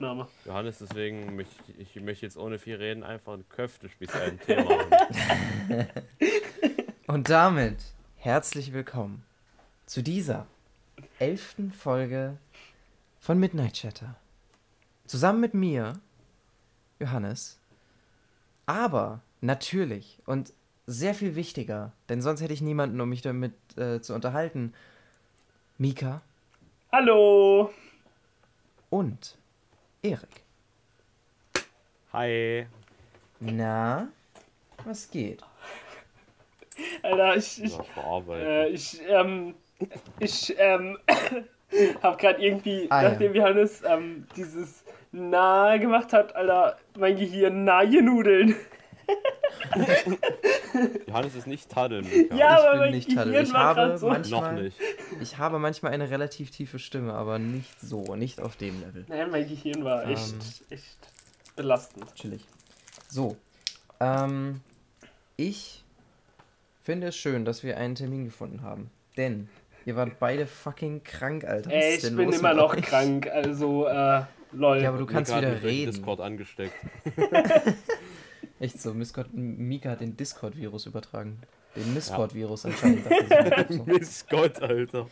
Aufnahme. Johannes, deswegen möchte ich, ich möchte jetzt ohne viel reden einfach ein Köftespieß ein Thema haben. Und damit herzlich willkommen zu dieser elften Folge von Midnight Chatter. Zusammen mit mir, Johannes, aber natürlich und sehr viel wichtiger, denn sonst hätte ich niemanden, um mich damit äh, zu unterhalten, Mika Hallo! und Erik. Hi. Na, was geht? Alter, ich, ich, äh, ich, ähm, ich, ähm, hab grad irgendwie, Ah, ja. nachdem Johannes, ähm, dieses Na gemacht hat, Alter, mein Gehirn Nahe-Nudeln. Johannes ist nicht Taddeln. Ja, ich aber bin mein nicht Gehirn Tadel. Ich habe manchmal- Noch nicht. Ich habe manchmal eine relativ tiefe Stimme, aber nicht so, nicht auf dem Level. Nein, mein Gehirn war Ähm. echt, echt belastend. Chillig. So, ähm, ich finde es schön, dass wir einen Termin gefunden haben. Denn ihr wart beide fucking krank, Alter. Was Ey, ich denn bin los immer noch euch? krank, also, äh, lol. Ja, aber du kannst wieder reden. Discord angesteckt. Echt so, Miscott, Mika hat den Discord-Virus übertragen. Den Miscott-Virus anscheinend. dachte ich mir. Miss Gott, Alter.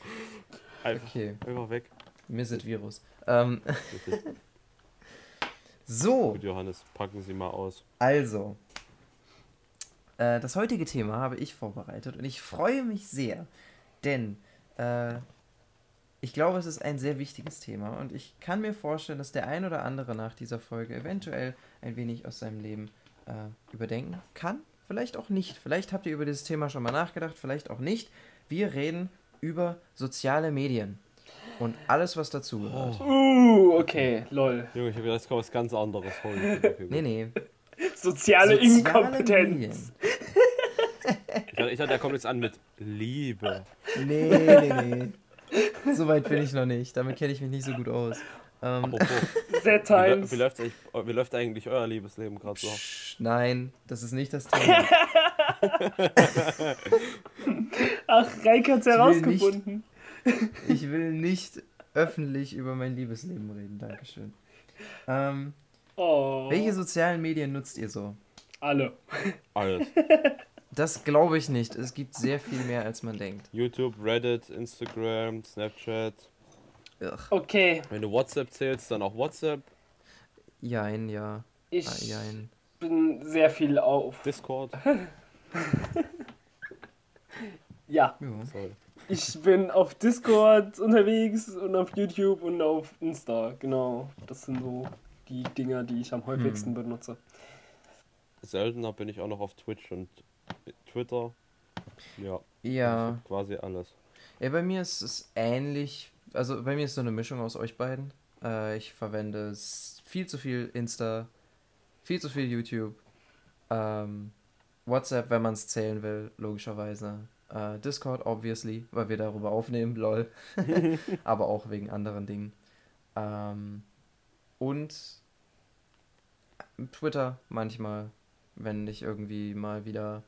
Einfach, Okay, einfach weg. Misset-Virus. Ähm, so, Gut, Johannes, packen Sie mal aus. Also, äh, das heutige Thema habe ich vorbereitet und ich freue mich sehr, denn äh, ich glaube, es ist ein sehr wichtiges Thema und ich kann mir vorstellen, dass der ein oder andere nach dieser Folge eventuell ein wenig aus seinem Leben äh, überdenken kann. Vielleicht auch nicht. Vielleicht habt ihr über dieses Thema schon mal nachgedacht, vielleicht auch nicht. Wir reden über soziale Medien und alles, was dazugehört. Uh, okay, lol. Junge, ich habe gedacht, es kommt was ganz anderes. Gut. Nee, nee. Soziale, Soziale Inkompetenz. Medien. Ich dachte, ich dachte, der kommt jetzt an mit Liebe. Nee, nee, nee. So weit bin ich noch nicht. Damit kenne ich mich nicht so gut aus. Ähm, Apropos, Set wie, Times. wie, läuft eigentlich, wie läuft eigentlich euer Liebesleben gerade so? Nein, das ist nicht das Thema. Ach, Reik hat's will herausgefunden. Ich will nicht öffentlich über mein Liebesleben reden. Dankeschön. Ähm, Oh. welche sozialen Medien nutzt ihr so? Alle. Alles. Das glaube ich nicht. Es gibt sehr viel mehr, als man denkt. YouTube, Reddit, Instagram, Snapchat. Ugh. Okay, Wenn du WhatsApp zählst, dann auch WhatsApp, Jein, ja. ich Ah, jein. Bin sehr viel auf. Discord. Ja, Ja. Sorry. ich bin auf Discord unterwegs und auf YouTube und auf Insta. Genau, das sind so die Dinger, die ich am häufigsten benutze. Seltener bin ich auch noch auf Twitch und Twitter. Ja, Ja. hab quasi alles. Ja, bei mir ist es ähnlich. Also bei mir ist so eine Mischung aus euch beiden. Äh, ich verwende viel zu viel Insta, viel zu viel YouTube, ähm, WhatsApp, wenn man es zählen will, logischerweise. Äh, Discord, obviously, weil wir darüber aufnehmen, lol. Aber auch wegen anderen Dingen. Ähm, und Twitter manchmal, wenn ich irgendwie mal wieder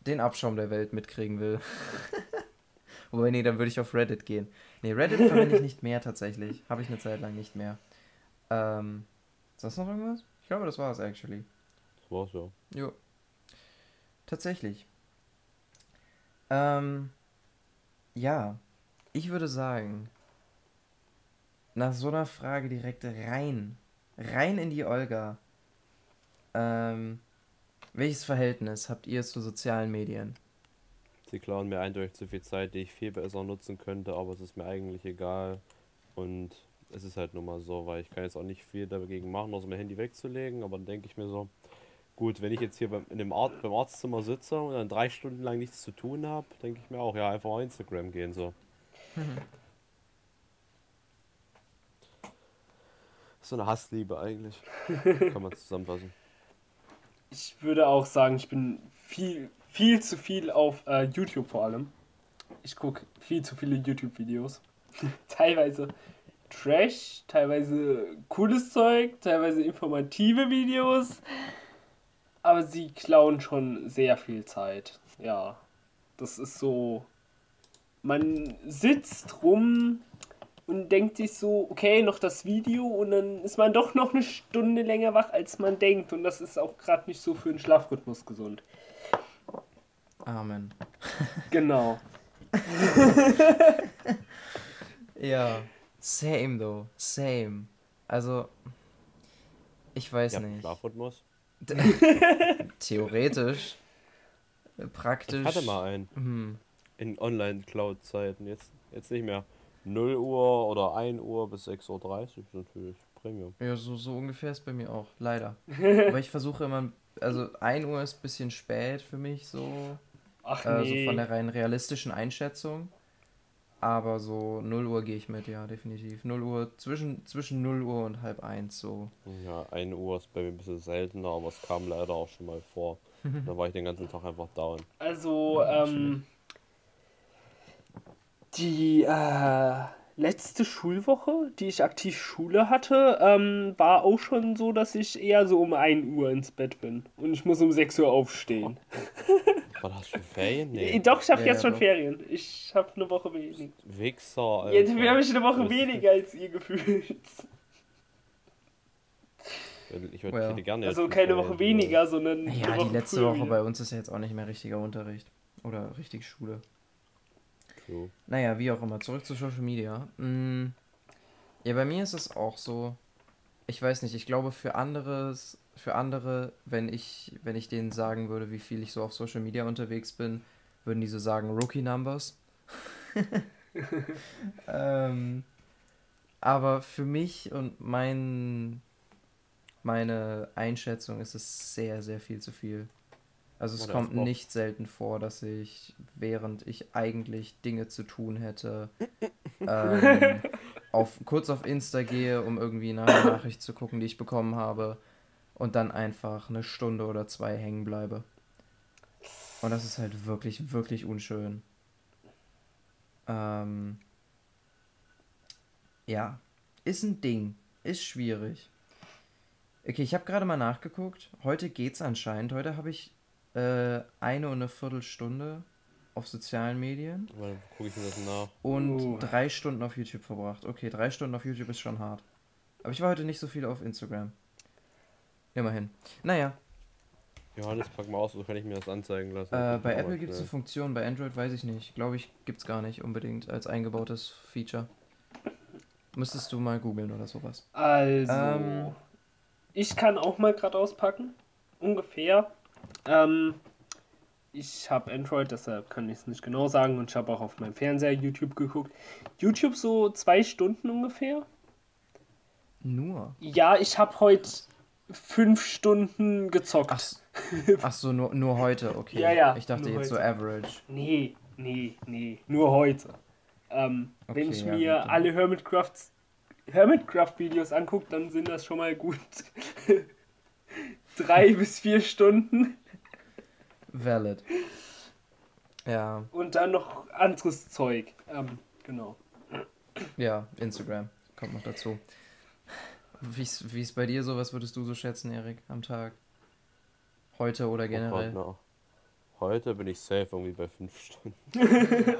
den Abschaum der Welt mitkriegen will. Wobei, nee, dann würde ich auf Reddit gehen. Nee, Reddit verwende ich nicht mehr tatsächlich. Habe ich eine Zeit lang nicht mehr. Ähm, sonst noch irgendwas? Ich glaube, das war es actually. Das war's ja. Jo. Tatsächlich. Ähm, ja, ich würde sagen, nach so einer Frage direkt rein, rein in die Olga. Ähm, welches Verhältnis habt ihr zu sozialen Medien? Sie klauen mir eindeutig zu viel Zeit, die ich viel besser nutzen könnte, aber es ist mir eigentlich egal. Und es ist halt nun mal so, weil ich kann jetzt auch nicht viel dagegen machen, außer mein Handy wegzulegen. Aber dann denke ich mir so, gut, wenn ich jetzt hier beim, in dem Arzt, beim Arztzimmer sitze und dann drei Stunden lang nichts zu tun habe, denke ich mir auch, ja, einfach auf Instagram gehen so. So eine Hassliebe eigentlich. Kann man zusammenfassen. Ich würde auch sagen, ich bin viel, viel zu viel auf äh, YouTube vor allem. Ich gucke viel zu viele YouTube-Videos. teilweise Trash, teilweise cooles Zeug, teilweise informative Videos. Aber sie klauen schon sehr viel Zeit. Ja, das ist so. Man sitzt rum, und denkt sich so, okay, noch das Video und dann ist man doch noch eine Stunde länger wach, als man denkt. Und das ist auch gerade nicht so für den Schlafrhythmus gesund. Amen. Genau. Ja, same though, same. Also, ich weiß Ja, nicht. Schlafrhythmus. Theoretisch, praktisch. Ich hatte mal einen. Hm, In Online-Cloud-Zeiten. Jetzt, jetzt nicht mehr 0 Uhr oder 1 Uhr bis 6.30 Uhr natürlich. Premium. ja, so, so ungefähr ist bei mir auch, leider. Aber ich versuche immer, also 1 Uhr ist ein bisschen spät für mich, so, Ach äh, nee. so von der rein realistischen Einschätzung. Aber so 0 Uhr gehe ich mit, ja, definitiv. 0 Uhr, zwischen, zwischen 0 Uhr und halb 1, so. Ja, 1 Uhr ist bei mir ein bisschen seltener, aber es kam leider auch schon mal vor. da war ich den ganzen Tag einfach down. Also, ähm, die äh, letzte Schulwoche, die ich aktiv Schule hatte, ähm, war auch schon so, dass ich eher so um 1 Uhr ins Bett bin. Und ich muss um 6 Uhr aufstehen. War das schon Ferien? Äh, Nee. Doch, ich habe Ja, jetzt schon doch. Ferien. Ich habe eine Woche weniger. Wichser, Alter. Jetzt habe ich eine Woche weniger als ihr gefühlt. Ich würde Well. gerne Also keine Ferien, Woche weniger, sondern Ja, eine die letzte früher Woche bei uns ist ja jetzt auch nicht mehr richtiger Unterricht. Oder richtig Schule. True. Naja, wie auch immer, zurück zu Social Media. Mm, Ja, bei mir ist es auch so. Ich weiß nicht, ich glaube für anderes, für andere, wenn ich, wenn ich denen sagen würde, wie viel ich so auf Social Media unterwegs bin, würden die so sagen, Rookie Numbers. ähm, aber für mich und mein, meine Einschätzung ist es sehr, sehr viel zu viel. Also es Oder kommt nicht selten vor, dass ich, während ich eigentlich Dinge zu tun hätte, ähm, auf, kurz auf Insta gehe, um irgendwie nach einer Nachricht zu gucken, die ich bekommen habe, und dann einfach eine Stunde oder zwei hängen bleibe. Und das ist halt wirklich, wirklich unschön. Ähm, ja, ist ein Ding, ist schwierig. Okay, ich habe gerade mal nachgeguckt. Heute geht's anscheinend. Heute habe ich äh, eine und eine Viertelstunde auf sozialen Medien Weil gucke ich mir das nach. und Uh. drei Stunden auf YouTube verbracht. Okay, drei Stunden auf YouTube ist schon hart. Aber ich war heute nicht so viel auf Instagram. Immerhin. Naja, Johannes, pack mal aus, so kann ich mir das anzeigen lassen. äh, Guck bei Apple gibt es eine. Funktion, bei Android weiß ich nicht. Glaube ich, gibt es gar nicht unbedingt als eingebautes Feature. Müsstest du mal googeln oder sowas. Also, Ähm. ich kann auch mal gerade auspacken. Ungefähr. Ähm, ich habe Android, deshalb kann ich es nicht genau sagen. Und ich habe auch auf meinem Fernseher YouTube geguckt. YouTube so zwei Stunden ungefähr. Nur. Ja, ich habe heute fünf Stunden gezockt. Ach, ach so, nur, nur heute, okay. Ja, ja, Ich dachte jetzt so heute. average. Nee, nee, nee. Nur heute. Ähm, wenn Okay, ich ja, mir gut, alle Hermitcrafts Hermitcraft-Videos angucke, dann sind das schon mal gut drei bis vier Stunden. Valid. Ja, Und dann noch anderes Zeug. Ähm, genau. ja, Instagram kommt noch dazu. Wie ist wie ist bei dir so? Was würdest du so schätzen, Erik, am Tag? Heute oder Oh Gott, generell? na. Heute bin ich safe irgendwie bei 5 Stunden.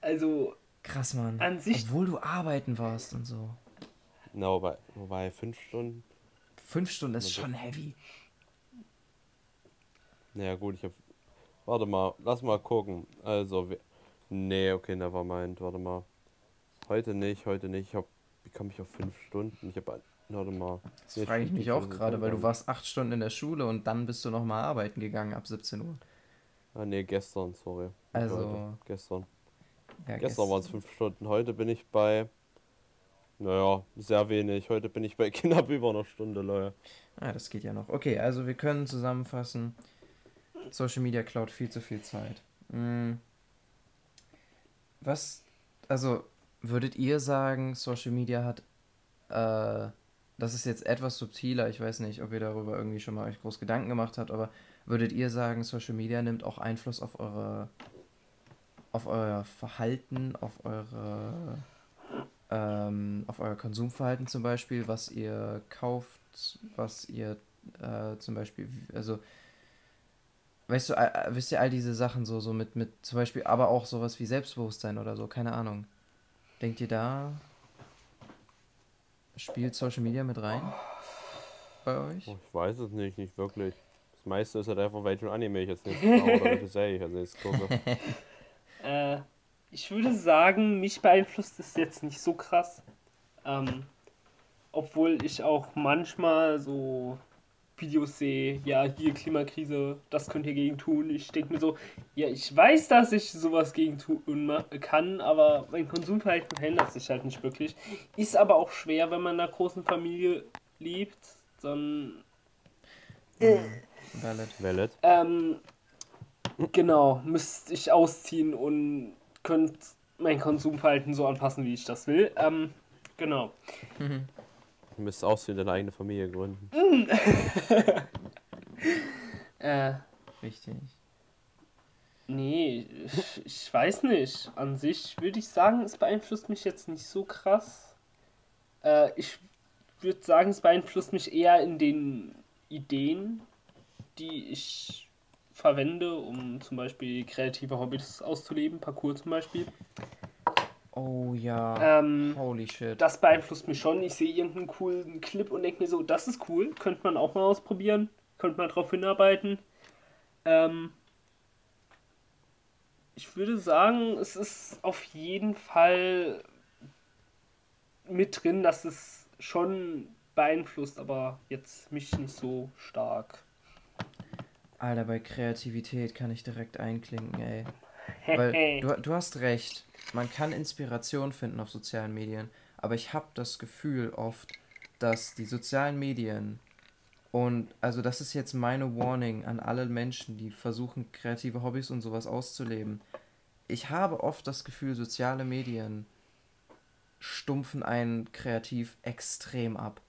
Also, Krass, Mann. An sich- Obwohl du arbeiten warst und so. Na, wobei, wobei 5 Stunden. Fünf Stunden ist Also- schon heavy. Naja, gut, ich hab. Warte mal, lass mal gucken. Also, wir. Nee, okay, nevermind, warte mal. Heute nicht, heute nicht. Ich hab. Wie komme ich auf 5 Stunden? Ich hab. Warte mal. Das Nee, frage ich mich auch gerade, weil du warst acht Stunden in der Schule und dann bist du nochmal arbeiten gegangen ab 17 Uhr. Ah, nee, gestern, sorry. Also, heute, Gestern. Ja, Gestern waren es 5 Stunden. Heute bin ich bei. Naja, sehr wenig. Heute bin ich bei knapp über einer Stunde, Leute. Ah, das geht ja noch. Okay, also wir können zusammenfassen. Social Media klaut viel zu viel Zeit. Hm. Was, also, würdet ihr sagen, Social Media hat, äh, das ist jetzt etwas subtiler, ich weiß nicht, ob ihr darüber irgendwie schon mal euch groß Gedanken gemacht habt, aber würdet ihr sagen, Social Media nimmt auch Einfluss auf eure, auf euer Verhalten, auf eure, ähm, auf euer Konsumverhalten zum Beispiel, was ihr kauft, was ihr äh, zum Beispiel, also weißt du, äh, wisst ihr all diese Sachen so, so mit, mit zum Beispiel, aber auch sowas wie Selbstbewusstsein oder so, keine Ahnung. Denkt ihr da, spielt Social Media mit rein? Bei euch? Oh, ich weiß es nicht, nicht wirklich. Das meiste ist halt einfach, welchen Anime ich jetzt nicht schaue oder welche Serie ich als nächstes gucke. Äh, ich würde sagen, mich beeinflusst es jetzt nicht so krass. Ähm, obwohl ich auch manchmal so Videos sehe, ja, hier Klimakrise, das könnt ihr gegen tun. Ich denke mir so, ja, ich weiß, dass ich sowas gegen tun kann, aber mein Konsumverhalten verändert sich halt nicht wirklich. Ist aber auch schwer, wenn man in einer großen Familie lebt. Dann, Valid. Valid. ähm, genau, müsste ich ausziehen und könnte mein Konsumverhalten so anpassen, wie ich das will. Ähm, genau. Du müsstest aussehen, deine eigene Familie gründen. Äh, Richtig. Nee, ich, ich weiß nicht. An sich würde ich sagen, es beeinflusst mich jetzt nicht so krass. Äh, ich würde sagen, es beeinflusst mich eher in den Ideen, die ich verwende, um zum Beispiel kreative Hobbys auszuleben, Parkour zum Beispiel. Oh ja. Ähm, Holy shit. das beeinflusst mich schon. Ich sehe irgendeinen coolen Clip und denke mir so, das ist cool, könnte man auch mal ausprobieren, könnte man drauf hinarbeiten. Ähm, ich würde sagen, es ist auf jeden Fall mit drin, dass es schon beeinflusst, aber jetzt mich nicht so stark. Alter, bei Kreativität kann ich direkt einklinken, ey. Weil du, du hast recht. Man kann Inspiration finden auf sozialen Medien, aber ich habe das Gefühl oft, dass die sozialen Medien und also das ist jetzt meine Warning an alle Menschen, die versuchen kreative Hobbys und sowas auszuleben. Ich habe oft das Gefühl, soziale Medien stumpfen einen kreativ extrem ab.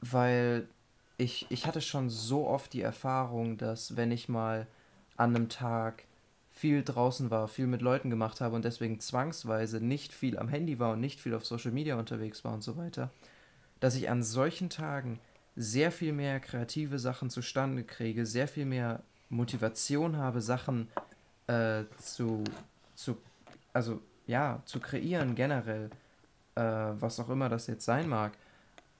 Weil ich, ich hatte schon so oft die Erfahrung, dass wenn ich mal an einem Tag viel draußen war, viel mit Leuten gemacht habe und deswegen zwangsweise nicht viel am Handy war und nicht viel auf Social Media unterwegs war und so weiter, dass ich an solchen Tagen sehr viel mehr kreative Sachen zustande kriege, sehr viel mehr Motivation habe, Sachen äh, zu, zu, also ja, zu kreieren generell, äh, was auch immer das jetzt sein mag,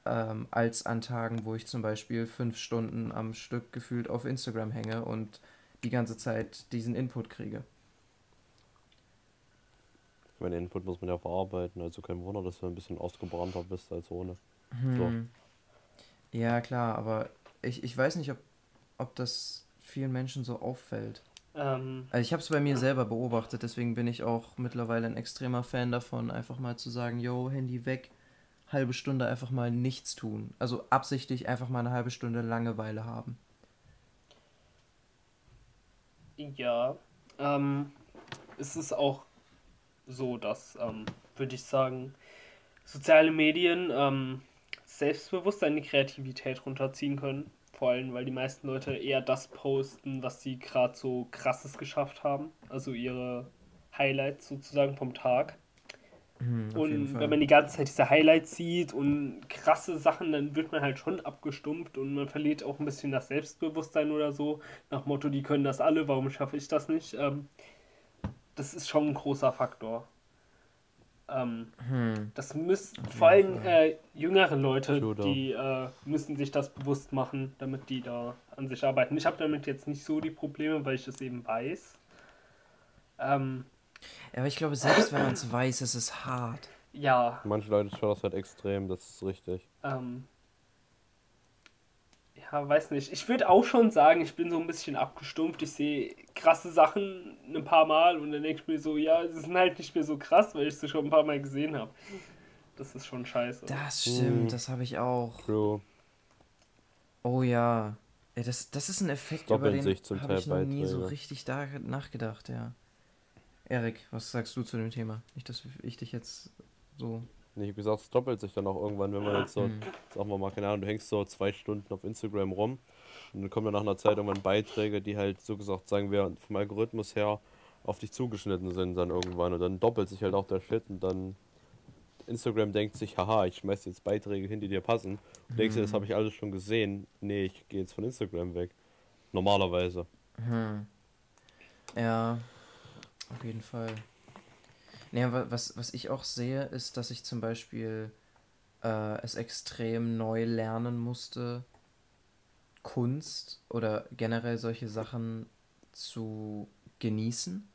ähm, als an Tagen, wo ich zum Beispiel fünf Stunden am Stück gefühlt auf Instagram hänge und die ganze Zeit diesen Input kriege. Ich meine, Input muss man ja verarbeiten, also kein Wunder, dass du ein bisschen ausgebrannter bist als ohne. Hm. Ja, klar, aber ich, ich weiß nicht, ob, ob das vielen Menschen so auffällt. Ähm, Also ich habe es bei mir selber beobachtet, deswegen bin ich auch mittlerweile ein extremer Fan davon, einfach mal zu sagen, yo, Handy weg, halbe Stunde einfach mal nichts tun. Also absichtlich einfach mal eine halbe Stunde Langeweile haben. Ja, ähm, es ist auch so, dass, ähm, würde ich sagen, soziale Medien ähm, selbstbewusst eine Kreativität runterziehen können. Vor allem, weil die meisten Leute eher das posten, was sie gerade so krasses geschafft haben. Also ihre Highlights sozusagen vom Tag. Hm, jeden Und wenn man die ganze Zeit diese Highlights sieht und krasse Sachen, dann wird man halt schon abgestumpft und man verliert auch ein bisschen das Selbstbewusstsein oder so. Nach Motto, die können das alle, warum schaffe ich das nicht? Ähm, das ist schon ein großer Faktor. Ähm, Hm. das müssen vor allem äh, jüngere Leute, True, die äh, müssen sich das bewusst machen, damit die da an sich arbeiten. Ich habe damit jetzt nicht so die Probleme, weil ich es eben weiß. Ähm, aber ich glaube, selbst wenn man es weiß, ist es hart. ja, Manche Leute schauen das halt extrem, das ist richtig. Ähm, ja, weiß nicht. Ich würde auch schon sagen, ich bin so ein bisschen abgestumpft. Ich sehe krasse Sachen ein paar Mal und dann denke ich mir so, ja, sie sind halt nicht mehr so krass, weil ich sie schon ein paar Mal gesehen habe. Das ist schon scheiße. Das stimmt, Hm. das habe ich auch. True. Oh ja. ja das, das ist ein Effekt, über Doppeln den habe Teil ich noch nie so richtig da nachgedacht, ja. Erik, was sagst du zu dem Thema? Nicht, dass ich dich jetzt so... Nee, wie gesagt, es doppelt sich dann auch irgendwann, wenn man jetzt so, Hm. sagen wir mal, keine Ahnung, du hängst so zwei Stunden auf Instagram rum und dann kommen ja nach einer Zeit irgendwann Beiträge, die halt so gesagt, sagen wir, vom Algorithmus her auf dich zugeschnitten sind dann irgendwann und dann doppelt sich halt auch der Shit und dann Instagram denkt sich, haha, ich schmeiß jetzt Beiträge hin, die dir passen. Und denkst dir, das habe ich alles schon gesehen. Nee, ich gehe jetzt von Instagram weg. Normalerweise. Hm. Ja, auf jeden Fall. Ja, wa- was, was ich auch sehe, ist, dass ich zum Beispiel äh, es extrem neu lernen musste, Kunst oder generell solche Sachen zu genießen.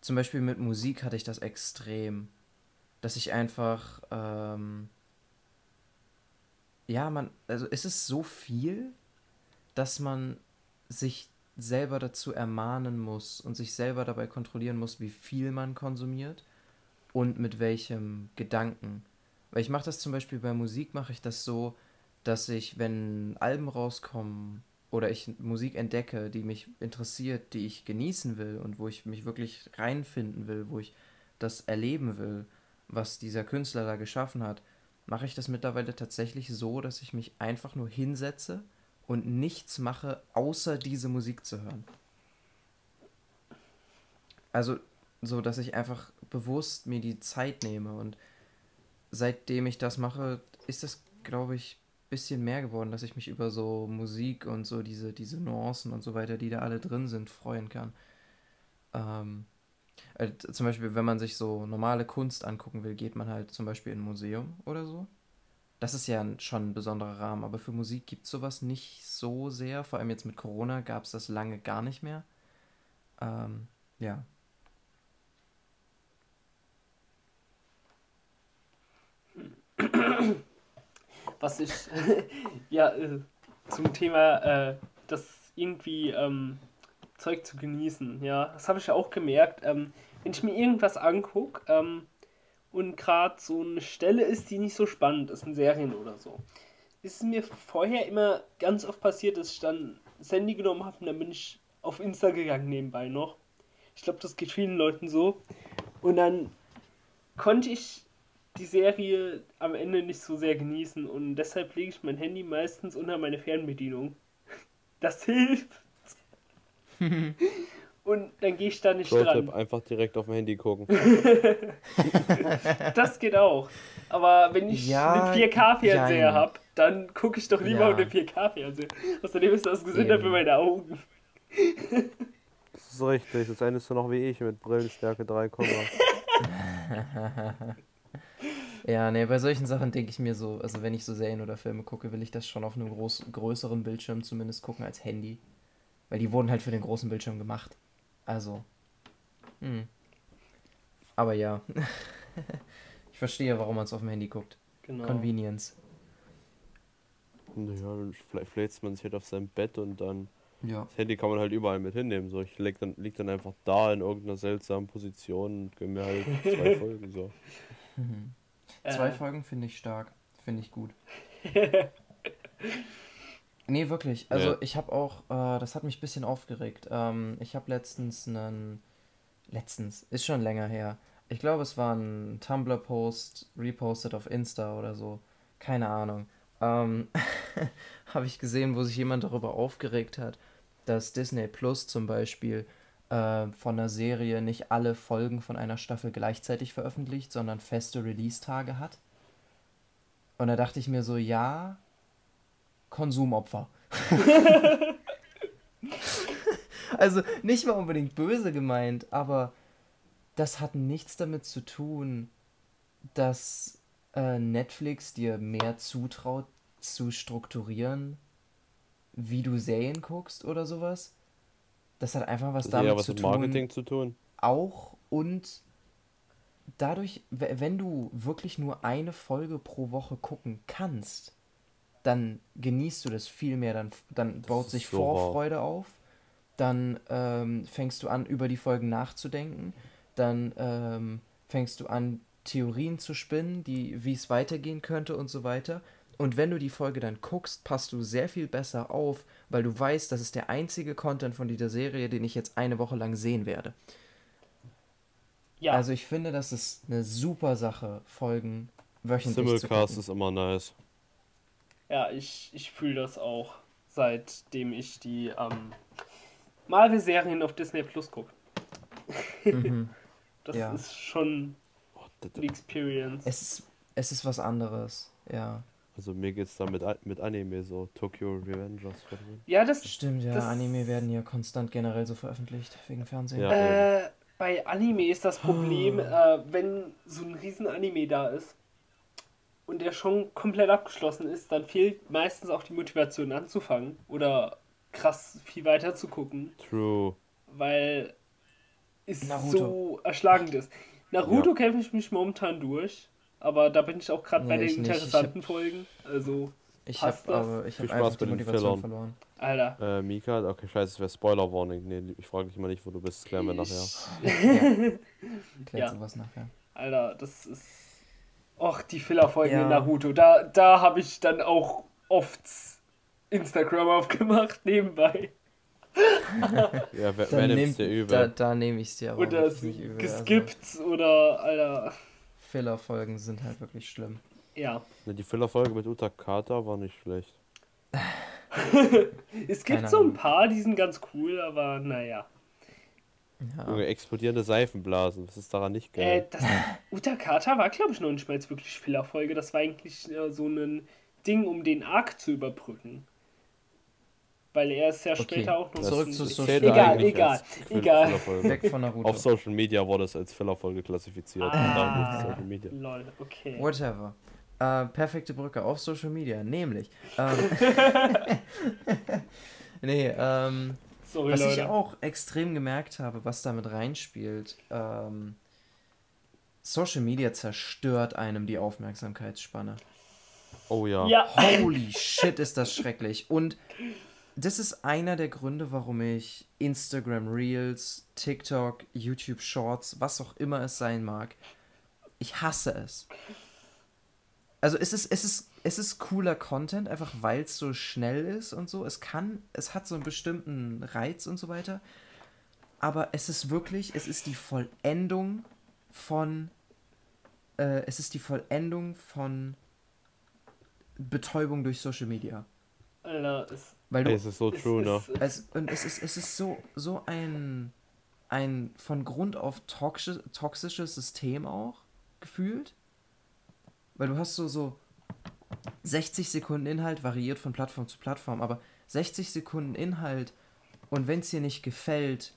Zum Beispiel mit Musik hatte ich das extrem, dass ich einfach, ähm, ja, man, also es ist so viel, dass man sich selber dazu ermahnen muss und sich selber dabei kontrollieren muss, wie viel man konsumiert und mit welchem Gedanken. Weil ich mache das zum Beispiel bei Musik, mache ich das so, dass ich, wenn Alben rauskommen oder ich Musik entdecke, die mich interessiert, die ich genießen will und wo ich mich wirklich reinfinden will, wo ich das erleben will, was dieser Künstler da geschaffen hat, mache ich das mittlerweile tatsächlich so, dass ich mich einfach nur hinsetze und nichts mache, außer diese Musik zu hören. Also so, dass ich einfach bewusst mir die Zeit nehme und seitdem ich das mache, ist das, glaube ich, ein bisschen mehr geworden, dass ich mich über so Musik und so diese, diese Nuancen und so weiter, die da alle drin sind, freuen kann. Ähm, äh, z- zum Beispiel, wenn man sich so normale Kunst angucken will, geht man halt zum Beispiel in ein Museum oder so. Das ist ja schon ein besonderer Rahmen, aber für Musik gibt es sowas nicht so sehr. Vor allem jetzt mit Corona gab es das lange gar nicht mehr. Ähm, ja. Was ich ja äh, zum Thema äh, das irgendwie ähm, Zeug zu genießen, ja, das habe ich ja auch gemerkt. Ähm, wenn ich mir irgendwas angucke ähm, und gerade so eine Stelle ist, die nicht so spannend ist, in Serien oder so, ist mir vorher immer ganz oft passiert, dass ich dann das Handy genommen habe und dann bin ich auf Insta gegangen nebenbei noch. Ich glaube, das geht vielen Leuten so. Und dann konnte ich die Serie am Ende nicht so sehr genießen und deshalb lege ich mein Handy meistens unter meine Fernbedienung. Das hilft. und dann gehe ich da nicht Pro-Tipp, dran. einfach direkt auf dem Handy gucken. Das geht auch. Aber wenn ich Ja, einen 4K-Fernseher jein. habe, dann gucke ich doch lieber Ja. auf den 4K-Fernseher. Außerdem ist das gesünder Eben. für meine Augen. Das ist richtig, das endest du noch wie ich mit Brillenstärke 3, Ja, nee, bei solchen Sachen denke ich mir so, also wenn ich so Serien oder Filme gucke, will ich das schon auf einem groß, größeren Bildschirm zumindest gucken als Handy. Weil die wurden halt für den großen Bildschirm gemacht. Also. Hm. Aber ja. ich verstehe, warum man es auf dem Handy guckt. Genau. Convenience. Naja, dann vielleicht fläzt man sich halt auf sein Bett und dann. Ja. Das Handy kann man halt überall mit hinnehmen. So, ich leg dann, lieg dann einfach da in irgendeiner seltsamen Position und gönn mir halt zwei Folgen so. Mhm. Äh, Zwei Folgen finde ich stark. Finde ich gut. Nee, wirklich. Also Ja. ich habe auch, äh, das hat mich ein bisschen aufgeregt. Ähm, ich habe letztens einen, letztens, ist schon länger her. Ich glaube, es war ein Tumblr-Post, repostet auf Insta oder so. Keine Ahnung. Ähm, habe ich gesehen, wo sich jemand darüber aufgeregt hat, dass Disney Plus zum Beispiel äh, von einer Serie nicht alle Folgen von einer Staffel gleichzeitig veröffentlicht, sondern feste Release-Tage hat. Und da dachte ich mir so, ja, Konsumopfer. also nicht mal unbedingt böse gemeint, aber das hat nichts damit zu tun, dass äh, Netflix dir mehr zutraut zu strukturieren, wie du Serien guckst oder sowas. Das hat einfach was damit eher was zu mit tun Marketing zu tun. auch und dadurch, wenn du wirklich nur eine Folge pro Woche gucken kannst, dann genießt du das viel mehr, dann, dann baut sich so. Vorfreude auf, dann ähm, fängst du an, über die Folgen nachzudenken, dann ähm, fängst du an, Theorien zu spinnen, die, wie es weitergehen könnte und so weiter. Und wenn du die Folge dann guckst, passt du sehr viel besser auf, weil du weißt, das ist der einzige Content von dieser Serie, den ich jetzt eine Woche lang sehen werde. Ja, Also ich finde, das ist eine super Sache, Folgen wöchentlich zu Simulcast gucken. ist immer nice. Ja ich, ich fühle das auch, seitdem ich die ähm, Marvel-Serien auf Disney Plus gucke. Mhm. Das Ja. ist schon Oh, die Experience. Es ist, es ist was anderes, ja. Also mir geht's da mit, mit Anime so. Tokyo Revengers. Ja, das Stimmt, ja, Das- Anime werden ja konstant generell so veröffentlicht, wegen Fernsehen. Ja. Äh, bei Anime ist das Problem, Oh. äh, wenn so ein riesen Anime da ist und der schon komplett abgeschlossen ist, dann fehlt meistens auch die Motivation anzufangen oder krass viel weiter zu gucken, True. weil es Naruto. so erschlagend ist. Naruto kämpfe ich mich momentan durch, aber da bin ich auch gerade bei Nee, den nicht. Ich interessanten Folgen. Also, Ich habe aber ich hab Spaß einfach die bei den Motivation verloren. Alter. Äh, Mika, okay, scheiße, es wäre Spoiler-Warning. Nee, ich frage dich mal nicht, wo du bist, das klären wir nachher. Ja. Klärt Ja. sowas nachher. Alter, das ist. Och, die Filler-Folgen Ja. in Naruto. Da, da habe ich dann auch oft Instagram aufgemacht nebenbei. Ja, wer, wer nehm, dir übel? da, da nehme ich es dir aber Oder nicht übel. Also, geskippt oder, Alter. Filler-Folgen sind halt wirklich schlimm. Ja. Die Filler-Folge mit Uta Kata war nicht schlecht. Es gibt Keine so ein paar, die sind ganz cool, aber naja. Ja. Junge, explodierende Seifenblasen, was ist daran nicht Äh, geil? das Utakata war, glaube ich, noch nicht mal jetzt wirklich Filler-Folge. Das war eigentlich äh, so ein Ding, um den Arc zu überbrücken. Weil er ist ja Okay, später auch noch zurück ein- zu Das Social Media. Egal, egal, egal. Weg von Naruto. Auf Social Media wurde es als Filler-Folge klassifiziert. Und darum ist es Social Media. Lol, okay. Whatever. Äh, perfekte Brücke auf Social Media, nämlich. Ähm, nee, ähm, Sorry, was ich Leute. auch extrem gemerkt habe, was damit reinspielt, ähm, Social Media zerstört einem die Aufmerksamkeitsspanne. Oh ja. Ja, Holy shit, ist das schrecklich. Und das ist einer der Gründe, warum ich Instagram Reels, TikTok, YouTube Shorts, was auch immer es sein mag, ich hasse es. Also es ist, es ist, es ist cooler Content, einfach weil es so schnell ist und so. Es kann, es hat so einen bestimmten Reiz und so weiter. Aber es ist wirklich, es ist die Vollendung von, äh, es ist die Vollendung von Betäubung durch Social Media. Alter, es, Weil du, es ist so true, ne? es, und es ist, es ist so, so ein, ein von Grund auf toxi toxisches System auch gefühlt. Weil du hast so, so 60 Sekunden Inhalt, variiert von Plattform zu Plattform, aber 60 Sekunden Inhalt und wenn es dir nicht gefällt,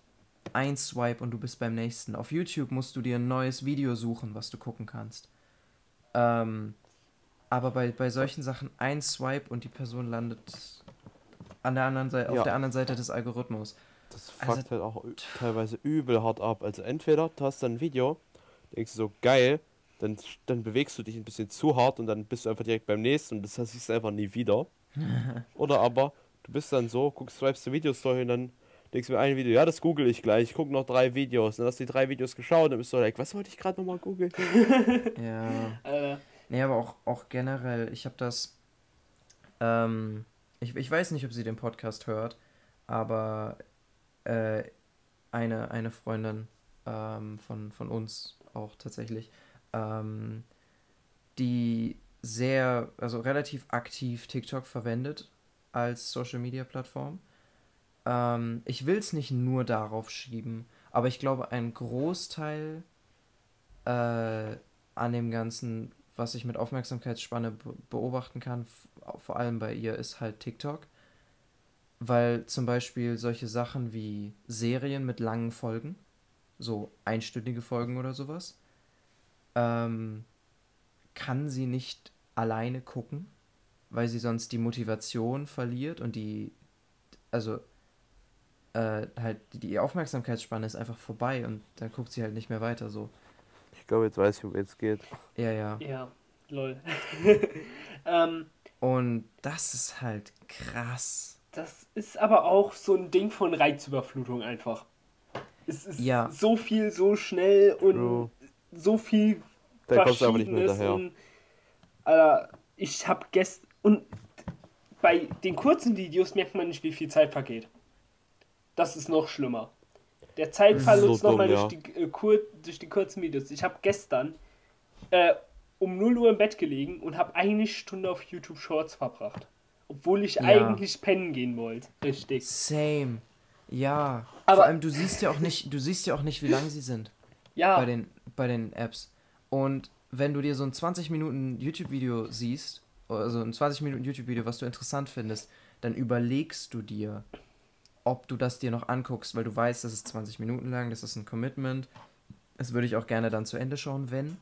ein Swipe und du bist beim nächsten. Auf YouTube musst du dir ein neues Video suchen, was du gucken kannst. Ähm, aber bei, bei solchen Sachen ein Swipe und die Person landet an der anderen Seite, auf Ja. der anderen Seite des Algorithmus. Das Also- fuckt halt auch teilweise übel hart ab. Also entweder du hast dann ein Video, denkst du so, geil, dann, dann bewegst du dich ein bisschen zu hart und dann bist du einfach direkt beim nächsten und das siehst du einfach nie wieder. Oder aber du bist dann so, guckst, swipest du Videostory und dann denkst du mir ein Video, ja, das google ich gleich, ich guck noch drei Videos. Dann hast du die drei Videos geschaut und dann bist du like, was wollte ich gerade nochmal googeln? Ja. Alter, Nee, aber auch, auch generell, ich habe das. Ähm, ich, ich weiß nicht, ob sie den Podcast hört, aber äh, eine, eine Freundin ähm, von, von uns auch tatsächlich, ähm, die sehr, also relativ aktiv TikTok verwendet als Social Media Plattform. Ähm, ich will es nicht nur darauf schieben, aber ich glaube, ein Großteil äh, an dem Ganzen, was ich mit Aufmerksamkeitsspanne be beobachten kann, vor allem bei ihr, ist halt TikTok. Weil zum Beispiel solche Sachen wie Serien mit langen Folgen, so einstündige Folgen oder sowas, ähm, kann sie nicht alleine gucken, weil sie sonst die Motivation verliert und die, also äh, halt die Aufmerksamkeitsspanne ist einfach vorbei und dann guckt sie halt nicht mehr weiter so. Ich glaube, jetzt weiß ich, um es geht. Ja, ja. ja, lol. ähm, Und das ist halt krass. das ist aber auch so ein Ding von Reizüberflutung einfach. Es ist Ja. so viel, so schnell und True. So viel Da kommst du einfach nicht mehr Verschiedenes hinterher. und, Alter, ich hab gestern und bei den kurzen Videos merkt man nicht, wie viel Zeit vergeht. Das ist noch schlimmer. Der Zeitverlust So dumm, nochmal ja. durch, die, äh, kur durch die kurzen Videos. Ich habe gestern äh, um 0 Uhr im Bett gelegen und habe eine Stunde auf YouTube Shorts verbracht. Obwohl ich Ja. eigentlich pennen gehen wollte. Richtig. Same. Ja. Aber- Vor allem, du siehst ja auch nicht, du siehst ja auch nicht, wie lang sie sind Ja, bei den, bei den Apps. Und wenn du dir so ein 20 Minuten YouTube-Video siehst, also ein 20 Minuten YouTube-Video, was du interessant findest, dann überlegst du dir, ob du das dir noch anguckst, weil du weißt, das ist 20 Minuten lang, das ist ein Commitment. Das würde ich auch gerne dann zu Ende schauen, wenn.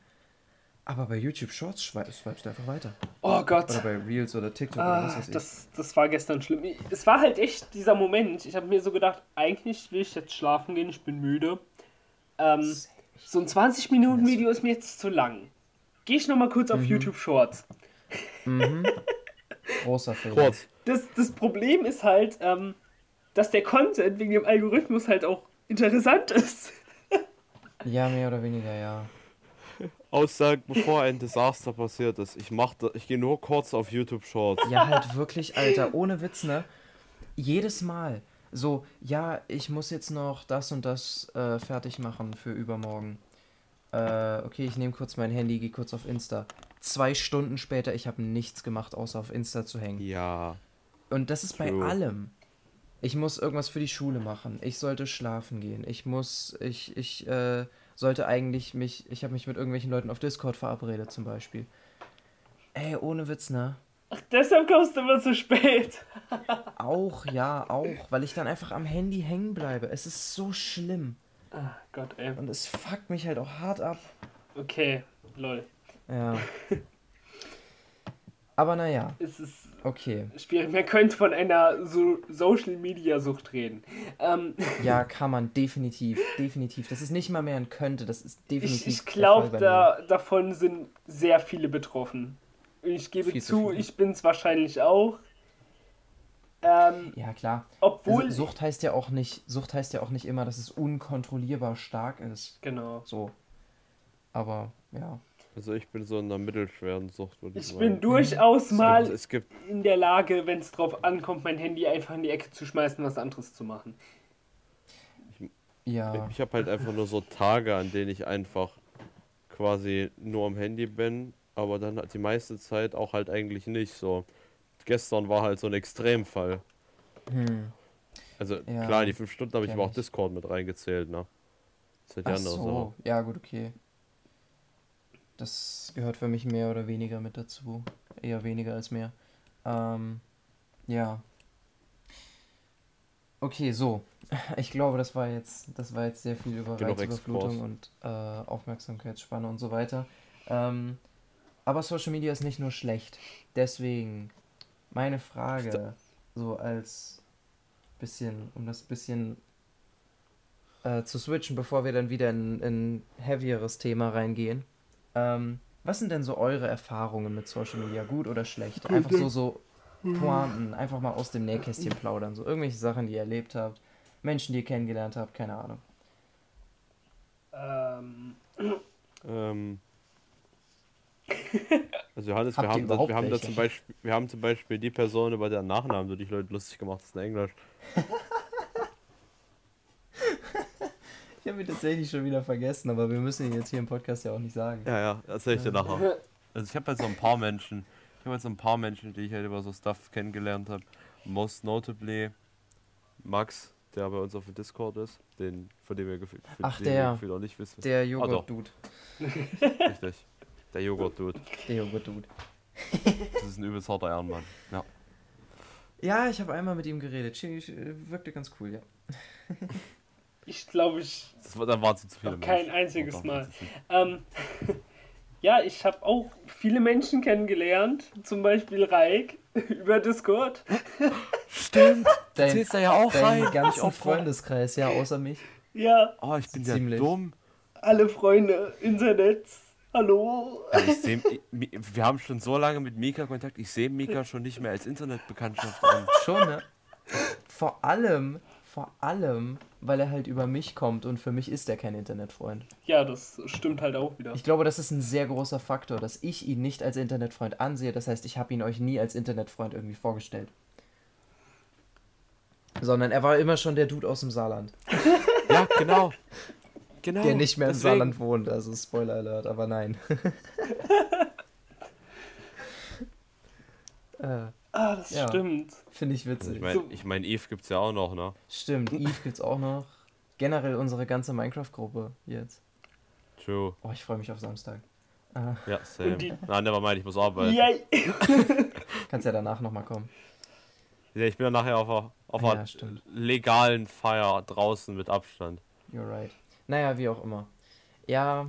Aber bei YouTube Shorts swipest du einfach weiter. Oh Gott. Oder bei Reels oder TikTok oder was Ah, weiß ich. das, das war gestern schlimm. Es war halt echt dieser Moment. Ich habe mir so gedacht, eigentlich will ich jetzt schlafen gehen, ich bin müde. Ähm, so ein 20-Minuten-Video ist mir jetzt zu lang. Gehe ich nochmal kurz auf Mhm. YouTube Shorts. Mhm. Großer Film. Kurz. Das, das Problem ist halt, ähm, dass der Content wegen dem Algorithmus halt auch interessant ist. Ja, mehr oder weniger, ja. Aussagen, bevor ein Desaster passiert ist. Ich mach da, ich gehe nur kurz auf YouTube Shorts. Ja, halt wirklich, Alter, ohne Witz, ne? Jedes Mal. So, ja, ich muss jetzt noch das und das äh, fertig machen für übermorgen. Äh, okay, ich nehme kurz mein Handy, gehe kurz auf Insta. Zwei Stunden später, ich habe nichts gemacht, außer auf Insta zu hängen. Ja. Und das ist bei True. allem. Ich muss irgendwas für die Schule machen. Ich sollte schlafen gehen. Ich muss, ich, ich äh, sollte eigentlich mich, ich habe mich mit irgendwelchen Leuten auf Discord verabredet zum Beispiel. Ey, ohne Witz, ne? Ach, deshalb kommst du immer zu spät. Auch, ja, auch, weil ich dann einfach am Handy hängen bleibe. Es ist so schlimm. Ah, Gott, ey. Und es fuckt mich halt auch hart ab. Okay, lol. Ja. Aber naja, Es ist okay. schwierig. Man könnte von einer so Social Media Sucht reden. Ähm, Ja, kann man, definitiv, definitiv. Das ist nicht mal mehr ein könnte, das ist definitiv. ich ich glaube, da, davon sind sehr viele betroffen. Ich gebe Viel zu zu, ich bin es wahrscheinlich auch. Ähm, Ja, klar. obwohl. Also, Sucht heißt ja auch nicht, Sucht heißt ja auch nicht immer, dass es unkontrollierbar stark ist. genau. So. Aber, ja. Also ich bin so in der mittelschweren Sucht, würde ich, Ich sagen. bin durchaus es gibt, mal es gibt in der Lage, wenn es drauf ankommt, mein Handy einfach in die Ecke zu schmeißen, was anderes zu machen. Ja. Ich habe halt einfach nur so Tage, an denen ich einfach quasi nur am Handy bin, aber dann hat die meiste Zeit auch halt eigentlich nicht so. Gestern war halt so ein Extremfall. Hm. Also Ja, klar, in die fünf Stunden habe ich aber auch. Discord mit reingezählt, ne? Das ist halt die andere Sache. so. Ja, gut, okay. Das gehört für mich mehr oder weniger mit dazu. Eher weniger als mehr. Ähm, ja. Okay, so. Ich glaube, das war jetzt, das war jetzt sehr viel über Reizüberflutung und äh, Aufmerksamkeitsspanne und so weiter. Ähm, aber Social Media ist nicht nur schlecht. Deswegen meine Frage, so als bisschen, um das bisschen äh, zu switchen, bevor wir dann wieder in ein heavieres Thema reingehen. Ähm, was sind denn so eure Erfahrungen mit Social Media, gut oder schlecht? Einfach so, so Pointen, einfach mal aus dem Nähkästchen plaudern. So irgendwelche Sachen, die ihr erlebt habt, Menschen, die ihr kennengelernt habt, keine Ahnung. Ähm, Ähm, also Johannes, wir haben, wir, haben da zum Beispiel, wir haben zum Beispiel die Person, über deren Nachnamen du dich Leute lustig gemacht hast in Englisch. Ich habe ihn tatsächlich schon wieder vergessen, aber wir müssen ihn jetzt hier im Podcast ja auch nicht sagen. Ja, ja, erzähl ich dir nachher. Also ich habe halt so ein paar Menschen, ich habe halt so ein paar Menschen, die ich halt über so Stuff kennengelernt habe. Most notably Max, der bei uns auf dem Discord ist, den, von dem ihr gefühlt, auch nicht wisst. Der doch. Joghurt-Dude. Richtig. Der Joghurt-Dude. Der Joghurt-Dude. Das ist ein übelst harter Ehrenmann. Ja. Ja, ich habe einmal mit ihm geredet. Sch- Wirkte ganz cool, ja. ich glaube, ich. Das war, dann waren es zu viele Noch kein Menschen. einziges Oh, Mal. Ähm, ja, ich habe auch viele Menschen kennengelernt, zum Beispiel Raik über Discord. Stimmt. Dein, zählst da ja auch rein. dein ganzen. Freundeskreis, ja, außer mich. Ja, Oh, ich bin ja Ziemlich. dumm. alle Freunde, Internet. Hallo. Also ich seh, wir haben schon so lange mit Mika Kontakt. Ich sehe Mika schon nicht mehr als Internetbekanntschaft an. Schon, ne? Vor allem, vor allem, weil er halt über mich kommt und für mich ist er kein Internetfreund. Ja, das stimmt halt auch wieder. Ich glaube, das ist ein sehr großer Faktor, dass ich ihn nicht als Internetfreund ansehe. Das heißt, ich habe ihn euch nie als Internetfreund irgendwie vorgestellt. Sondern er war immer schon der Dude aus dem Saarland, Ja, genau. Genau. der nicht mehr im deswegen. Saarland wohnt. Also Spoiler Alert, aber nein. äh, Ah, das Ja. stimmt. Finde ich witzig. ich meine, ich mein, Eve gibt's ja auch noch, ne? Stimmt, Eve gibt's auch noch. Generell unsere ganze Minecraft-Gruppe jetzt. True. Oh, ich freue mich auf Samstag. Ah, Ja, same. Nein, never mind, ich muss arbeiten. Yay. kannst ja danach nochmal kommen. Ja, ich bin dann nachher auf einer, auf Ja, einer stimmt. legalen Feier draußen mit Abstand. You're right. Naja, wie auch immer. Ja,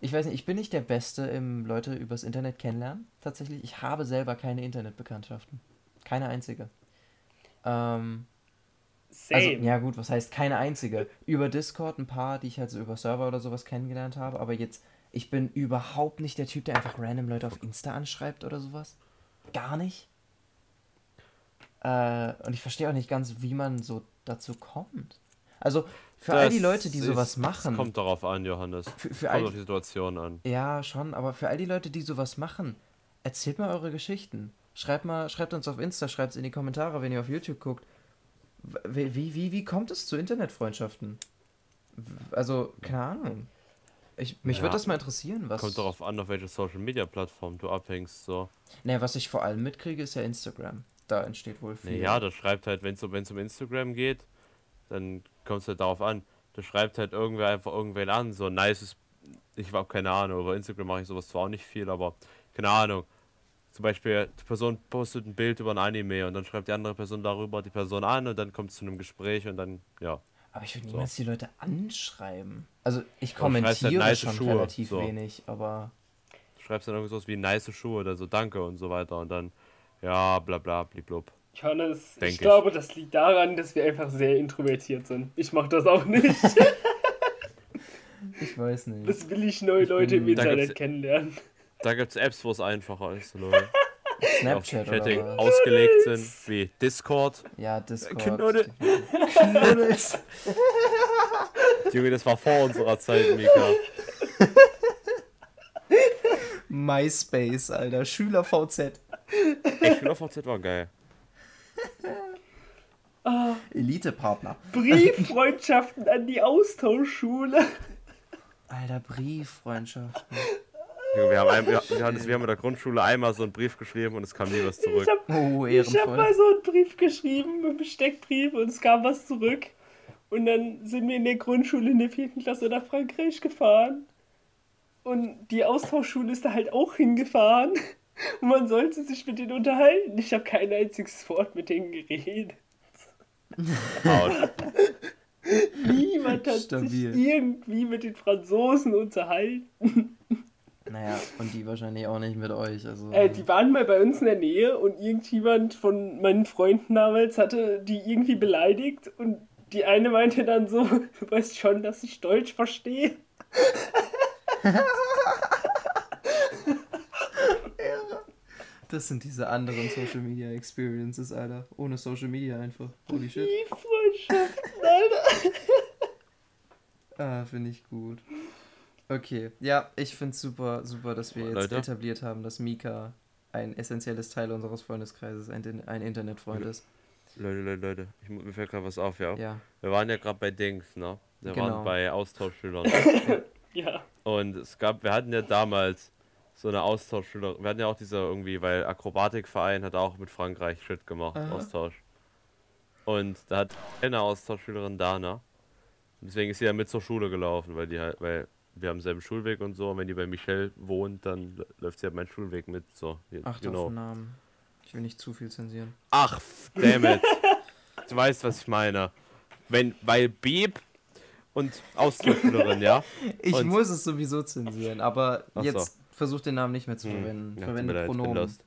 ich weiß nicht, ich bin nicht der Beste im Leute übers Internet kennenlernen. Tatsächlich, ich habe selber keine Internetbekanntschaften. Keine einzige. Ähm, Same. also, ja gut, was heißt keine einzige? Über Discord ein paar, die ich halt so über Server oder sowas kennengelernt habe, aber jetzt, ich bin überhaupt nicht der Typ, der einfach random Leute auf Insta anschreibt oder sowas. Gar nicht. Äh, und ich verstehe auch nicht ganz, wie man so dazu kommt. Also, für all die Das Leute, die ist- sowas machen. Kommt darauf an, Johannes. Für, für Kommt auf die Situation an. ja, schon, aber für all die Leute, die sowas machen, erzählt mal eure Geschichten. Schreibt mal, schreibt uns auf Insta, schreibt es in die Kommentare, wenn ihr auf YouTube guckt. Wie, wie, wie, wie kommt es zu Internetfreundschaften? Also, keine Ahnung. Ich, mich Ja. würde das mal interessieren, was. Kommt darauf an, auf welche Social Media Plattform du abhängst. So. Naja, was ich vor allem mitkriege, ist ja Instagram. Da entsteht wohl viel. Naja, das schreibt halt, wenn es um Instagram geht, dann kommt es halt darauf an. Da schreibt halt irgendwer einfach irgendwen an, so ein nices, ich habe keine Ahnung, über Instagram mache ich sowas zwar auch nicht viel, aber keine Ahnung. Zum Beispiel, die Person postet ein Bild über ein Anime und dann schreibt die andere Person darüber die Person an und dann kommt es zu einem Gespräch und dann, ja. Aber ich würde So. niemals die Leute anschreiben. Also, ich du halt kommentiere nice schon Schuhe, relativ so. wenig, aber. Du schreibst dann irgendwas wie nice Schuhe oder so, danke und so weiter und dann, ja, bla bla, bliblub. Johannes, Denk ich ich. glaube, das liegt daran, dass wir einfach sehr introvertiert sind. Ich mache das auch nicht. Ich weiß nicht. Was will ich neue Ich Leute im bin- Da Internet gibt's- kennenlernen? Da gibt es Apps, wo es einfacher ist, Leute. auf Snapchat Chatting oder was? ausgelegt sind, wie Discord. Ja, Discord. Knuddel. Knuddels. Junge, das war vor unserer Zeit, Mika. MySpace, Alter. Schüler VZ. Ich finde VZ war geil. Elite-Partner. Brieffreundschaften an die Austauschschule. Alter, Brieffreundschaften. Wir haben, ein, wir, haben, wir haben in der Grundschule einmal so einen Brief geschrieben und es kam nie was zurück. Ich habe Oh, hab mal so einen Brief geschrieben, einen Besteckbrief, und es kam was zurück. Und dann sind wir in der Grundschule in der vierten Klasse nach Frankreich gefahren. Und die Austauschschule ist da halt auch hingefahren. Und man sollte sich mit denen unterhalten. Ich habe kein einziges Wort mit denen geredet. Niemand hat Stabil. sich irgendwie mit den Franzosen unterhalten. Naja, und die wahrscheinlich auch nicht mit euch. Also, Äh, die waren mal bei uns in der Nähe und irgendjemand von meinen Freunden damals hatte die irgendwie beleidigt und die eine meinte dann so, du weißt schon, dass ich Deutsch verstehe. das sind diese anderen Social Media Experiences, Alter. Ohne Social Media einfach. Holy shit. Die Freundschaften, Alter. Ah, finde ich gut. Okay, ja, ich finde es super, super, dass wir jetzt Leute? etabliert haben, dass Mika ein essentielles Teil unseres Freundeskreises, ein, ein Internetfreund ist. Leute, Leute, Leute, ich, mir fällt gerade was auf, ja. Ja. Wir waren ja gerade bei Dings, ne? Wir Genau. waren bei Austauschschülern. Ja, Und es gab, wir hatten ja damals so eine Austauschschülerin. Wir hatten ja auch diese irgendwie, weil Akrobatikverein hat auch mit Frankreich Shit gemacht, Aha. Austausch. Und da hat eine Austauschschülerin Dana. Und deswegen ist sie ja mit zur Schule gelaufen, weil die halt, weil wir haben selben Schulweg und so. Und wenn die bei Michelle wohnt, dann läuft sie halt meinen Schulweg mit. So, Acht genau. auf Namen. Ich will nicht zu viel zensieren. Ach, dammit. du weißt, was ich meine. Wenn, weil Beep und Austauschschülerin, ja? Ich Und- muss es sowieso zensieren, aber Ach so. Jetzt versucht den Namen nicht mehr zu Hm, verwenden. ja, tut mir Verwende leid, Pronomen. lost.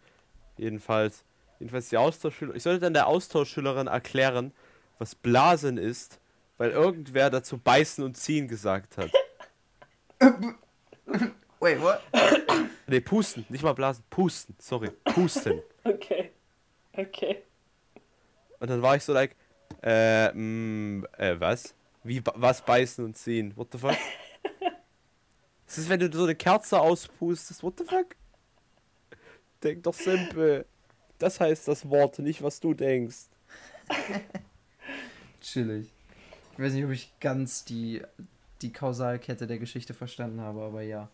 Jedenfalls, jedenfalls die Austauschschülerin. Ich sollte dann der Austauschschülerin erklären, was Blasen ist, weil irgendwer dazu beißen und ziehen gesagt hat. Wait, what? Ne, pusten, nicht mal blasen, pusten, sorry, pusten. okay. Okay. Und dann war ich so like, äh, mh, äh, was? Wie, ba- was beißen und ziehen? What the fuck? Das ist, wenn du so eine Kerze auspustest, what the fuck? Denk doch simpel. Das heißt das Wort, nicht was du denkst. Chillig. Ich weiß nicht, ob ich ganz die, die Kausalkette der Geschichte verstanden habe, aber ja.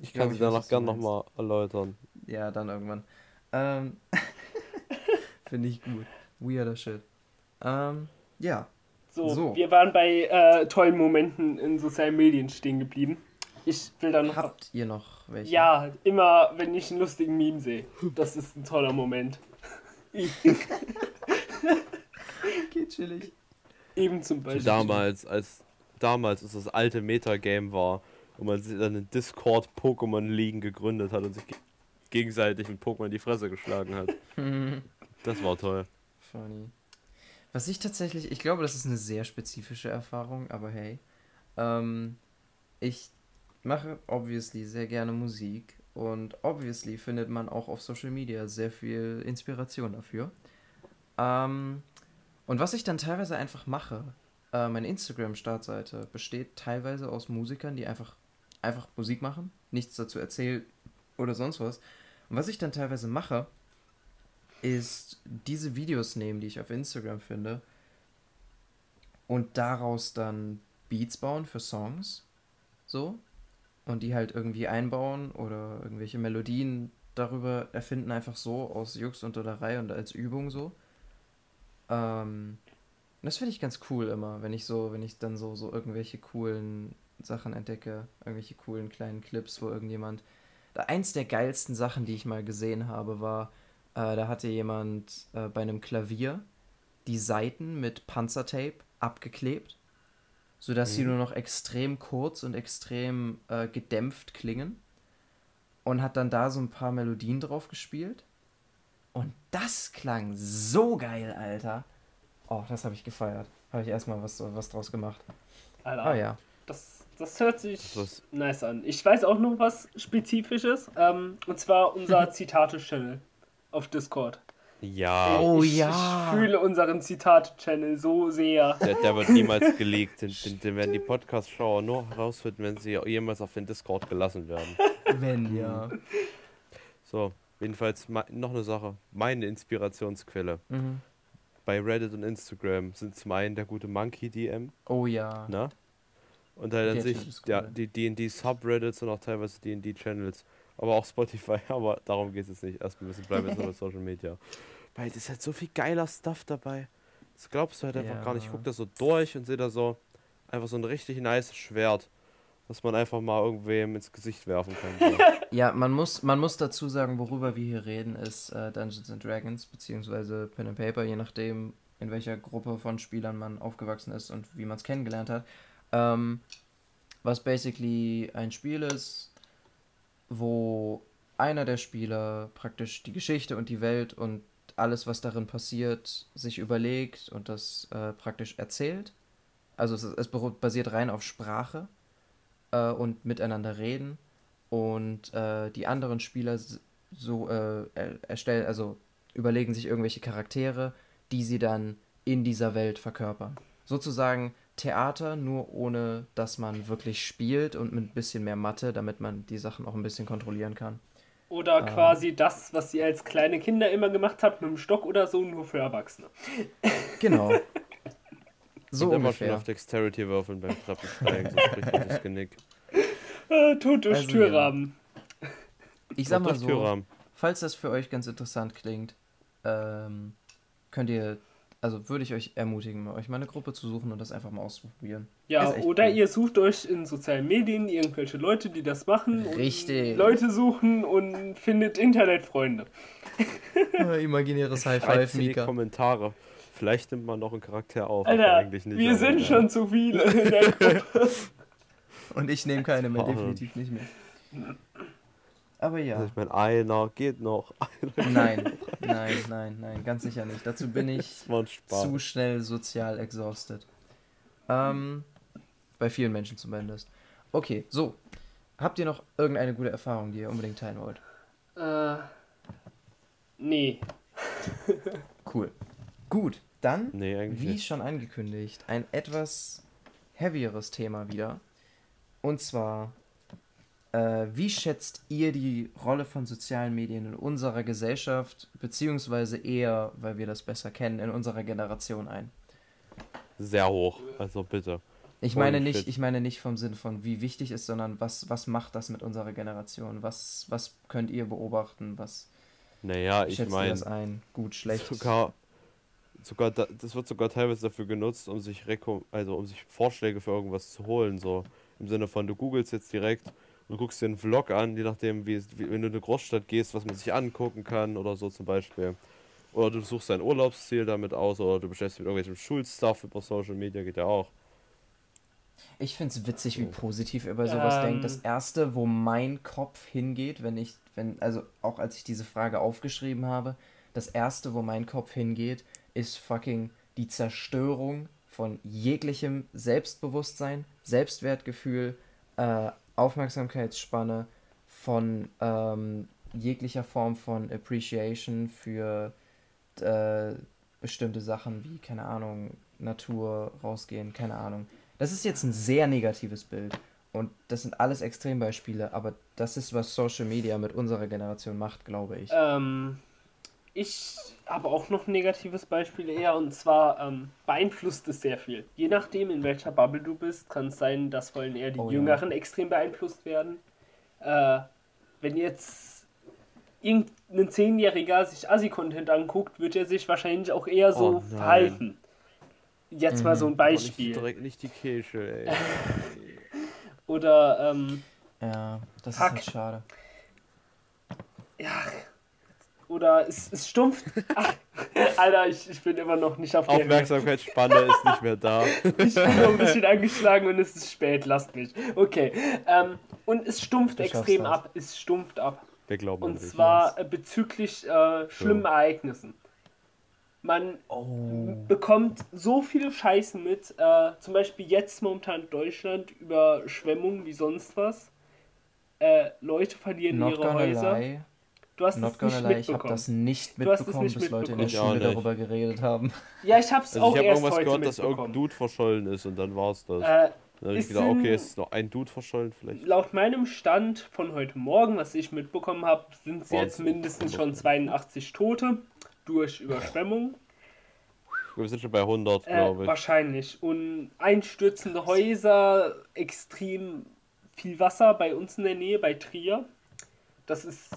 Ich glaub, kann sie ich danach gern nochmal erläutern. Ja, dann irgendwann. Ähm, Finde ich gut. Weirder Shit. Ähm, ja. So, So. wir waren bei äh, tollen Momenten in sozialen Medien stehen geblieben. Ich will dann. Habt ihr noch welche? Ja, immer wenn ich einen lustigen Meme sehe. Das ist ein toller Moment. Okay, chillig. Eben zum Beispiel. Damals, als damals, als das alte Metagame war und man sich dann in Discord Pokémon Ligen gegründet hat und sich ge gegenseitig mit Pokémon in die Fresse geschlagen hat. Das war toll. Funny. Was ich tatsächlich, ich glaube, das ist eine sehr spezifische Erfahrung, aber hey. Ähm, ich mache obviously sehr gerne Musik und obviously findet man auch auf Social Media sehr viel Inspiration dafür. Ähm, und was ich dann teilweise einfach mache, äh, meine Instagram-Startseite besteht teilweise aus Musikern, die einfach, einfach Musik machen, nichts dazu erzählen oder sonst was. Und was ich dann teilweise mache, ist diese Videos nehmen, die ich auf Instagram finde, und daraus dann Beats bauen für Songs. So. Und die halt irgendwie einbauen oder irgendwelche Melodien darüber erfinden, einfach so aus Jux und Dollerei und als Übung so. Ähm, das finde ich ganz cool immer, wenn ich so, wenn ich dann so, so irgendwelche coolen Sachen entdecke, irgendwelche coolen kleinen Clips, wo irgendjemand. Da, eins der geilsten Sachen, die ich mal gesehen habe, war, äh, da hatte jemand äh, bei einem Klavier die Saiten mit Panzertape abgeklebt, sodass sie Mhm. nur noch extrem kurz und extrem äh, gedämpft klingen. Und hat dann da so ein paar Melodien drauf gespielt. Und das klang so geil, Alter. Oh, das habe ich gefeiert. Habe ich erstmal was, was draus gemacht. Alter, Ah ja. das, das hört sich Das nice an. Ich weiß auch noch was Spezifisches. Ähm, und zwar unser Zitate-Channel auf Discord. Ja, Oh ich, ja. Ich fühle unseren Zitate-Channel so sehr. der, der wird niemals geleakt. Den, den, den werden die Podcast-Schauer nur herausfinden, wenn sie jemals auf den Discord gelassen werden. Wenn ja. So, jedenfalls noch eine Sache. Meine Inspirationsquelle Mhm. bei Reddit und Instagram sind zum einen der gute Monkey DM, Oh ja. ne? Und an Der sich ist ja, cool. die D&D Subreddits und auch teilweise D&D Channels, aber auch Spotify, aber darum geht es jetzt nicht. Erstmal müssen bleiben jetzt noch bei Social Media. Weil es ist halt so viel geiler Stuff dabei. Das glaubst du halt einfach gar nicht. Ich Ja. guck da so durch und sehe da so einfach so ein richtig nice Schwert, was man einfach mal irgendwem ins Gesicht werfen kann. So. Ja, man muss, man muss dazu sagen, worüber wir hier reden, ist äh, Dungeons and Dragons, beziehungsweise Pen and Paper, je nachdem, in welcher Gruppe von Spielern man aufgewachsen ist und wie man es kennengelernt hat. Ähm, was basically ein Spiel ist, wo einer der Spieler praktisch die Geschichte und die Welt und alles, was darin passiert, sich überlegt und das äh, praktisch erzählt. Also es, es basiert rein auf Sprache äh, und miteinander reden und äh, die anderen Spieler so äh, er- erstellen, also überlegen sich irgendwelche Charaktere, die sie dann in dieser Welt verkörpern. Sozusagen Theater, nur ohne dass man wirklich spielt und mit ein bisschen mehr Mathe, damit man die Sachen auch ein bisschen kontrollieren kann. Oder Ähm. quasi das, was ihr als kleine Kinder immer gemacht habt, mit dem Stock oder so, nur für Erwachsene. Genau. so und immer schön ungefähr. auf Dexterity würfeln beim Treppensteigen, sonst bricht man das Genick. Äh, Tod durch Also, Türrahmen. Ich sag mal so, Türrahmen. falls das für euch ganz interessant klingt, ähm, könnt ihr, also würde ich euch ermutigen, euch mal eine Gruppe zu suchen und das einfach mal auszuprobieren. Ja, oder cool. ihr sucht euch in sozialen Medien irgendwelche Leute, die das machen. Richtig. Und Leute suchen und findet Internetfreunde. Imaginäres High Schreibt in die Kommentare. Vielleicht nimmt man noch einen Charakter auf. Alter, eigentlich nicht, wir sind egal. schon zu viele in der Gruppe. Und ich nehme keine mehr, definitiv nicht mehr. Aber ja. Also ich meine, einer geht noch. Nein, nein, nein, nein, ganz sicher nicht. Dazu bin ich zu schnell sozial exhausted. Ähm, bei vielen Menschen zumindest. Okay, so. Habt ihr noch irgendeine gute Erfahrung, die ihr unbedingt teilen wollt? äh, nee. Cool. Gut, dann, Nee, eigentlich wie nicht. schon angekündigt, ein etwas heavieres Thema wieder. Und zwar, wie schätzt ihr die Rolle von sozialen Medien in unserer Gesellschaft, beziehungsweise eher, weil wir das besser kennen, in unserer Generation ein? Sehr hoch. Also bitte. Ich Holy meine nicht, shit. ich meine nicht vom Sinn von wie wichtig ist, sondern was, was macht das mit unserer Generation? Was, was könnt ihr beobachten? Was Naja, ich meine, das ein? Gut, schlecht. sogar, sogar da, das wird sogar teilweise dafür genutzt, um sich also um sich Vorschläge für irgendwas zu holen. So im Sinne von, du googelst jetzt direkt und guckst dir einen Vlog an, je nachdem, wie, es- wie wenn du in eine Großstadt gehst, was man sich angucken kann oder so zum Beispiel. Oder du suchst dein Urlaubsziel damit aus oder du beschäftigst dich mit irgendwelchem Schulstuff über Social Media, geht ja auch. Ich finde es witzig, wie positiv ihr bei sowas Ähm. denkt. Das erste, wo mein Kopf hingeht, wenn ich, wenn, also auch als ich diese Frage aufgeschrieben habe, das erste, wo mein Kopf hingeht, ist fucking die Zerstörung von jeglichem Selbstbewusstsein, Selbstwertgefühl, äh, Aufmerksamkeitsspanne, von ähm, jeglicher Form von Appreciation für äh, bestimmte Sachen wie, keine Ahnung, Natur, rausgehen, keine Ahnung. Das ist jetzt ein sehr negatives Bild. Und das sind alles Extrembeispiele, aber das ist, was Social Media mit unserer Generation macht, glaube ich. Ähm, ich habe auch noch ein negatives Beispiel eher und zwar ähm, beeinflusst es sehr viel. Je nachdem, in welcher Bubble du bist, kann es sein, dass vor allem eher die Oh ja. Jüngeren extrem beeinflusst werden. Äh, wenn jetzt irgendein Zehnjähriger sich Assi-Content anguckt, wird er sich wahrscheinlich auch eher so Oh verhalten. Jetzt mal so ein Beispiel. direkt nicht die Kirche, ey. Oder, ähm, Ja, das Fuck. ist halt schade. ja, oder es, es stumpft. Ach, Alter, ich, ich bin immer noch nicht auf der. Aufmerksamkeitsspanne ist nicht mehr da. Ich bin noch ein bisschen angeschlagen und es ist spät, lasst mich. Okay. Ähm, und es stumpft Du extrem das. ab. Es stumpft ab. Wir glauben an Und zwar äh, bezüglich äh, schlimmen So. Ereignissen. Man Oh. bekommt so viel Scheiße mit, äh, zum Beispiel jetzt momentan Deutschland Überschwemmungen wie sonst was. Äh, Leute verlieren Not ihre Häuser. lie. Du hast Not es nicht lie, ich habe das nicht Du hast es mitbekommen, nicht bis Leute in der Schule darüber geredet haben. Ja, ich hab's Also auch ich habe erst irgendwas heute gehört, dass irgendein Dude verschollen ist und dann war's das. Äh, dann habe ich es gedacht, okay, ist noch ein Dude verschollen vielleicht. Laut meinem Stand von heute Morgen, was ich mitbekommen habe, sind es jetzt mindestens schon 82 Tote durch Überschwemmung. Wir sind schon bei 100, Äh, glaube ich. wahrscheinlich. Und einstürzende Häuser, extrem viel Wasser bei uns in der Nähe, bei Trier. Das ist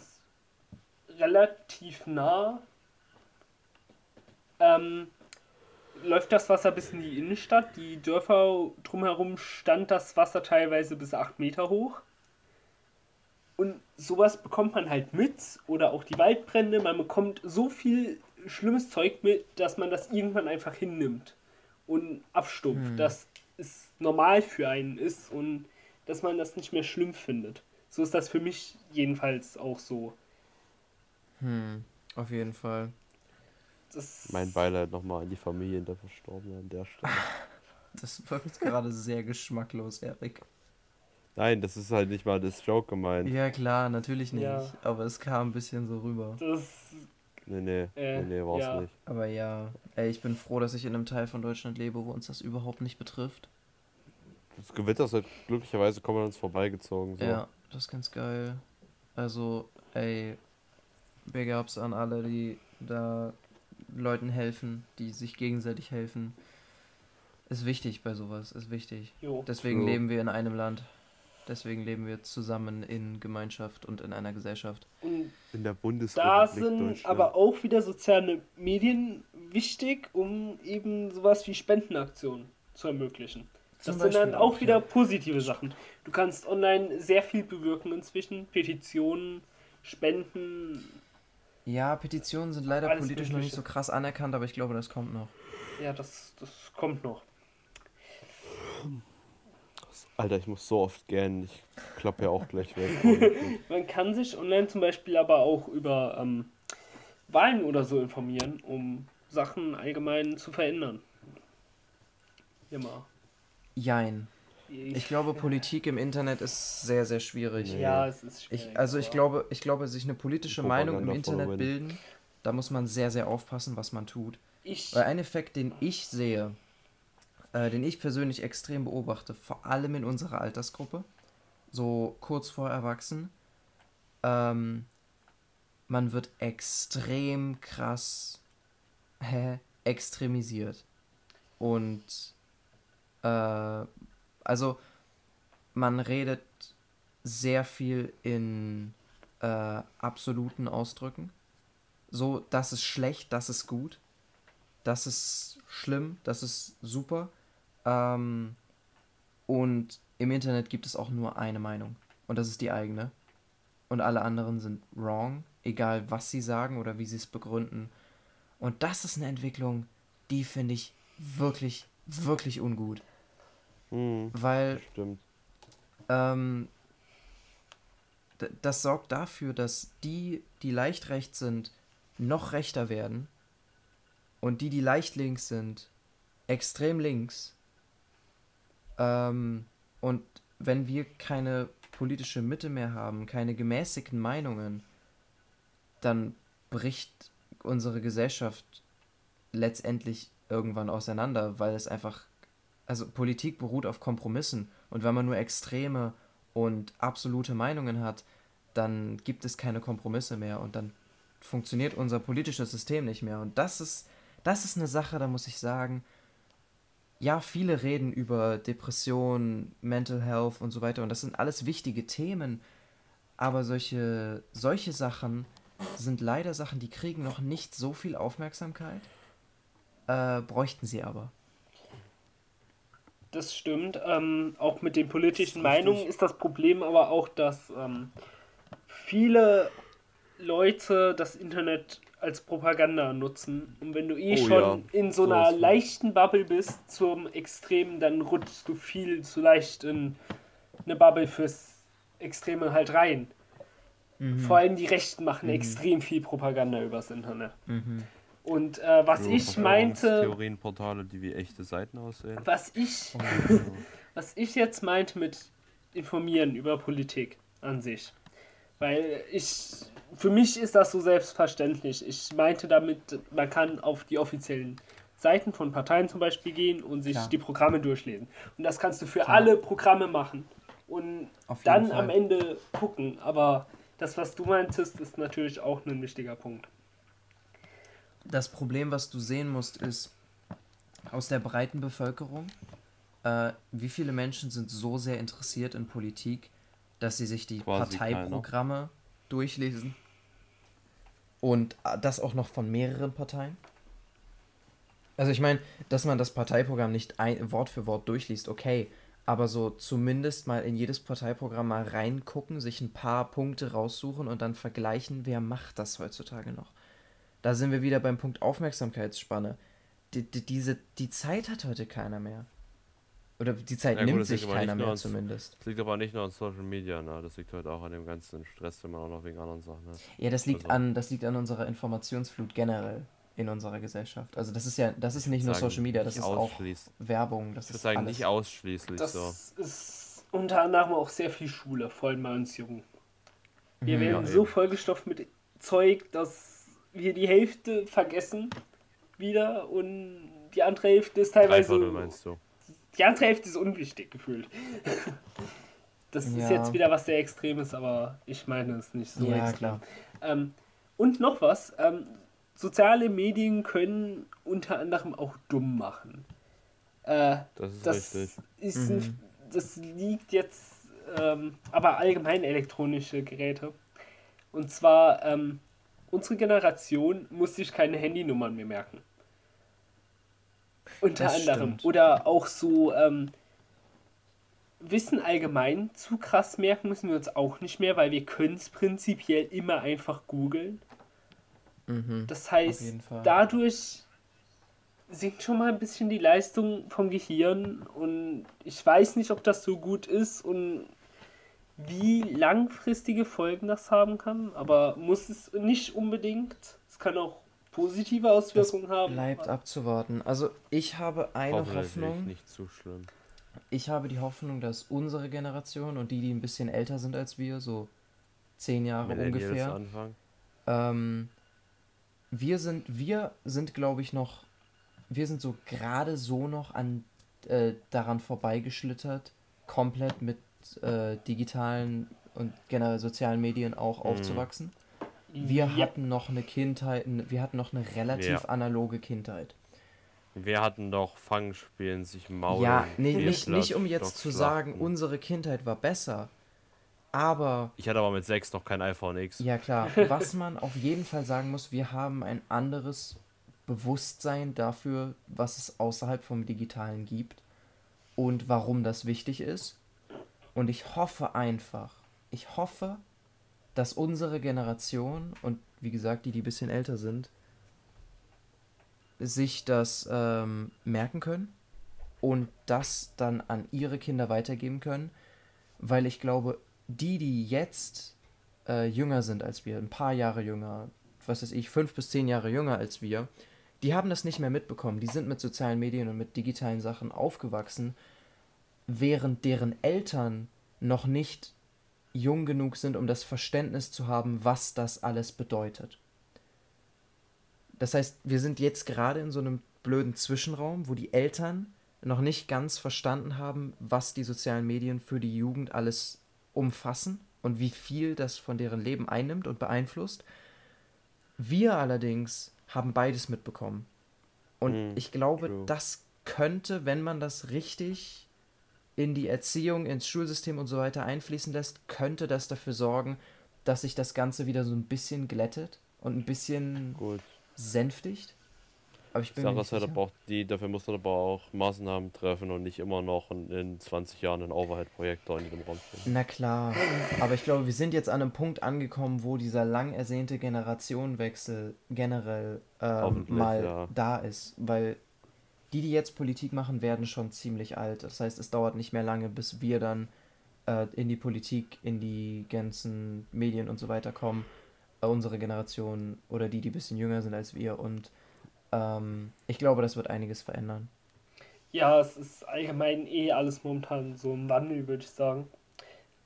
relativ nah. Ähm, läuft das Wasser bis in die Innenstadt. Die Dörfer drumherum stand das Wasser teilweise bis 8 Meter hoch. Und sowas bekommt man halt mit. Oder auch die Waldbrände. Man bekommt so viel schlimmes Zeug mit, dass man das irgendwann einfach hinnimmt und abstumpft. Hm. Dass es normal für einen ist und dass man das nicht mehr schlimm findet. So ist das für mich jedenfalls auch so. Hm, auf jeden Fall. Das Mein Beileid nochmal an die Familien der Verstorbenen an der Stelle. Das wirkt gerade sehr geschmacklos, Erik. Nein, das ist halt nicht mal das Joke gemeint. Ja klar, natürlich nicht. Ja. Aber es kam ein bisschen so rüber. Das, Nee, nee, Äh, nee, nee, war's ja. nicht. Aber ja, ey, ich bin froh, dass ich in einem Teil von Deutschland lebe, wo uns das überhaupt nicht betrifft. Das Gewitter ist halt glücklicherweise kommen an uns vorbeigezogen. So. Ja, das ist ganz geil. Also, ey, Big Ups an alle, die da Leuten helfen, die sich gegenseitig helfen. Ist wichtig bei sowas, ist wichtig. jo. Deswegen Jo. leben wir in einem Land. Deswegen leben wir zusammen in Gemeinschaft und in einer Gesellschaft. Und In der da Bundesrepublik sind Deutschland. aber auch wieder soziale Medien wichtig, um eben sowas wie Spendenaktionen zu ermöglichen. Zum Das sind dann Beispiel auch auch, wieder ja. positive Sachen. Du kannst online sehr viel bewirken inzwischen. Petitionen, Spenden. Ja, Petitionen sind leider Alles politisch noch nicht Mögliche. so krass anerkannt, aber ich glaube, das kommt noch. Ja, das, das kommt noch. Alter, ich muss so oft gähnen. Ich klappe ja auch gleich weg. Man kann sich online zum Beispiel aber auch über ähm, Wahlen oder so informieren, um Sachen allgemein zu verändern. Immer. Jein. Ich glaube, Politik im Internet ist sehr, sehr schwierig. Nee. Ja, es ist schwierig. Ich, also ich aber- glaube, ich glaube, sich eine politische Meinung im Internet win. bilden, da muss man sehr, sehr aufpassen, was man tut. Ich, Weil ein Effekt, den ich sehe, äh, den ich persönlich extrem beobachte, vor allem in unserer Altersgruppe, so kurz vor Erwachsen, ähm, man wird extrem krass hä, extremisiert. Und äh, also man redet sehr viel in äh, absoluten Ausdrücken. So, das ist schlecht, das ist gut, das ist schlimm, das ist super. Ähm, und im Internet gibt es auch nur eine Meinung. Und das ist die eigene. Und alle anderen sind wrong, egal was sie sagen oder wie sie es begründen. Und das ist eine Entwicklung, die finde ich wirklich, wirklich ungut. Hm, Weil stimmt. ähm, das sorgt dafür, dass die, die leicht rechts sind, noch rechter werden und die, die leicht links sind, extrem links. Ähm, und wenn wir keine politische Mitte mehr haben, keine gemäßigten Meinungen, dann bricht unsere Gesellschaft letztendlich irgendwann auseinander, weil es einfach, also Politik beruht auf Kompromissen. Und wenn man nur extreme und absolute Meinungen hat, dann gibt es keine Kompromisse mehr und dann funktioniert unser politisches System nicht mehr. Und das ist, das ist eine Sache, da muss ich sagen, ja, viele reden über Depression, Mental Health und so weiter. Und das sind alles wichtige Themen, aber solche, solche Sachen sind leider Sachen, die kriegen noch nicht so viel Aufmerksamkeit, äh, bräuchten sie aber. Das stimmt. Ähm, auch mit den politischen. Meinungen ist das Problem aber auch, dass ähm, viele Leute das Internet als Propaganda nutzen. Und wenn du eh Oh schon ja, in so einer von. leichten Bubble bist zum Extremen, dann rutschst du viel zu leicht in eine Bubble fürs Extreme halt rein. Vor allem die Rechten machen extrem viel Propaganda übers Internet. Mhm. Und äh, was ich meinte, Theorienportale, die wie echte Seiten aussehen. was ich Was ich jetzt meinte mit informieren über Politik an sich. Weil ich, für mich ist das so selbstverständlich. Ich meinte damit, man kann auf die offiziellen Seiten von Parteien zum Beispiel gehen und sich Klar. die Programme durchlesen. Und das kannst du für Klar. alle Programme machen. Und dann Fall. am Ende gucken. Aber das, was du meintest, ist natürlich auch ein wichtiger Punkt. Das Problem, was du sehen musst, ist aus der breiten Bevölkerung, äh, wie viele Menschen sind so sehr interessiert in Politik, dass sie sich die Quasi Parteiprogramme durchlesen und äh, das auch noch von mehreren Parteien. Also ich meine, dass man das Parteiprogramm nicht ein, Wort für Wort durchliest, okay, aber so zumindest mal in jedes Parteiprogramm mal reingucken, sich ein paar Punkte raussuchen und dann vergleichen, wer macht das heutzutage noch. Da sind wir wieder beim Punkt Aufmerksamkeitsspanne. Die, die, diese, die Zeit hat heute keiner mehr. Oder die Zeit Ja, gut, nimmt sich keiner mehr zumindest. Das liegt aber nicht nur an Social Media, ne? Das liegt halt auch an dem ganzen Stress, den man auch noch wegen anderen Sachen hat. Ja, das liegt Also- an, das liegt an unserer Informationsflut generell in unserer Gesellschaft. Also das ist ja, das ist nicht nur Sagen, Social Media, das ist auch Werbung, das Ich würde ist sagen, alles. nicht ausschließlich Das so. ist unter anderem auch sehr viel Schule, vor allem bei uns Jungen. Wir Mhm. werden Ja, so vollgestopft mit Zeug, dass wir die Hälfte vergessen wieder und die andere Hälfte ist teilweise. Viertel meinst du? Die andere Hälfte ist unwichtig gefühlt. Das ist Ja. jetzt wieder was sehr Extremes, aber ich meine es nicht so Ja, extrem. klar. Ähm, und noch was, ähm, soziale Medien können unter anderem auch dumm machen. Äh, Das ist das richtig. ist Mhm. ein, das liegt jetzt ähm, aber allgemein elektronische Geräte. Und zwar ähm, unsere Generation muss sich keine Handynummern mehr merken. Unter Das anderem. stimmt. Oder auch so ähm, Wissen allgemein zu krass merken müssen wir uns auch nicht mehr, weil wir können es prinzipiell immer einfach googeln. Mhm. Das heißt, dadurch sinkt schon mal ein bisschen die Leistung vom Gehirn und ich weiß nicht, ob das so gut ist und wie langfristige Folgen das haben kann, aber muss es nicht unbedingt. Es kann auch positive Das Auswirkungen haben. bleibt abzuwarten. Also ich habe eine Hoffnung. nicht zu schlimm. Ich habe die Hoffnung, dass unsere Generation und die, die ein bisschen älter sind als wir, so zehn Jahre Millennials ungefähr, ähm, wir sind, wir sind, glaube ich, noch, wir sind so gerade so noch an äh, daran vorbeigeschlittert, komplett mit äh, digitalen und generell sozialen Medien auch Mhm. aufzuwachsen. Wir Ja. hatten noch eine Kindheit, wir hatten noch eine relativ Ja. analoge Kindheit. Wir hatten doch Fangspielen, sich maulen. ja, nee, nicht, nicht um jetzt zu sagen, unsere Kindheit war besser, aber Ich hatte aber mit 6 noch kein iPhone X. Ja, klar. Was man auf jeden Fall sagen muss, wir haben ein anderes Bewusstsein dafür, was es außerhalb vom Digitalen gibt und warum das wichtig ist. Und ich hoffe einfach, ich hoffe, dass unsere Generation und wie gesagt, die, die ein bisschen älter sind, sich das ähm, merken können und das dann an ihre Kinder weitergeben können, weil ich glaube, die, die jetzt äh, jünger sind als wir, ein paar Jahre jünger, was weiß ich, fünf bis zehn Jahre jünger als wir, die haben das nicht mehr mitbekommen. Die sind mit sozialen Medien und mit digitalen Sachen aufgewachsen, während deren Eltern noch nicht jung genug sind, um das Verständnis zu haben, was das alles bedeutet. Das heißt, wir sind jetzt gerade in so einem blöden Zwischenraum, wo die Eltern noch nicht ganz verstanden haben, was die sozialen Medien für die Jugend alles umfassen und wie viel das von deren Leben einnimmt und beeinflusst. Wir allerdings haben beides mitbekommen. Und Mm, ich glaube, true. das könnte, wenn man das richtig in die Erziehung, ins Schulsystem und so weiter einfließen lässt, könnte das dafür sorgen, dass sich das Ganze wieder so ein bisschen glättet und ein bisschen Gut. sänftigt. Aber ich bin mir Sache nicht sicher. aber auch die, dafür muss man aber auch Maßnahmen treffen und nicht immer noch in, in 20 Jahren ein Overhead-Projektor in dem Raum stehen. Na klar, aber ich glaube, wir sind jetzt an einem Punkt angekommen, wo dieser lang ersehnte Generationenwechsel generell ähm, mal ja. da ist, weil die, die jetzt Politik machen, werden schon ziemlich alt. Das heißt, es dauert nicht mehr lange, bis wir dann äh, in die Politik, in die ganzen Medien und so weiter kommen. Äh, unsere Generation oder die, die ein bisschen jünger sind als wir. Und ähm, ich glaube, das wird einiges verändern. Ja, es ist allgemein eh alles momentan so im Wandel, würde ich sagen.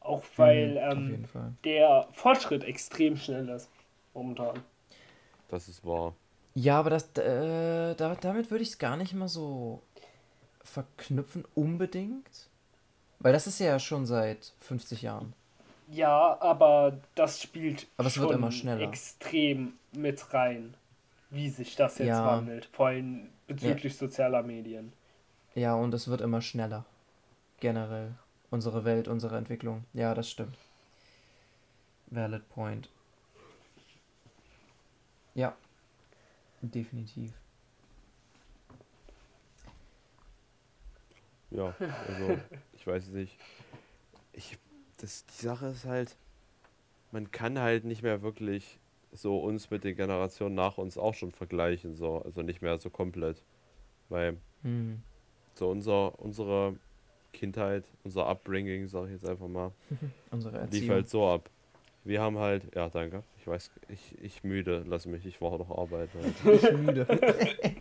Auch weil Mhm, ähm, der Fortschritt extrem schnell ist momentan. Das ist wahr. Ja, aber das, äh, da, damit würde ich es gar nicht mal so verknüpfen, unbedingt. Weil das ist ja schon seit 50 Jahren. Ja, aber das spielt Aber es wird immer schneller. extrem mit rein, wie sich das jetzt Ja. wandelt. Vor allem bezüglich sozialer Medien. Ja, und es wird immer schneller. Generell. Unsere Welt, unsere Entwicklung. Ja, das stimmt. Valid point. Ja. Definitiv. Ja, also ich weiß es nicht. Ich, das, die Sache ist halt, man kann halt nicht mehr wirklich so uns mit den Generationen nach uns auch schon vergleichen, so, also nicht mehr so komplett. Weil Hm. so unser, unsere Kindheit, unser Upbringing, sag ich jetzt einfach mal, Unsere lief halt so ab. Wir haben halt, ja danke, ich weiß, ich, ich müde, lass mich, ich war noch arbeiten. Halt. Ich müde.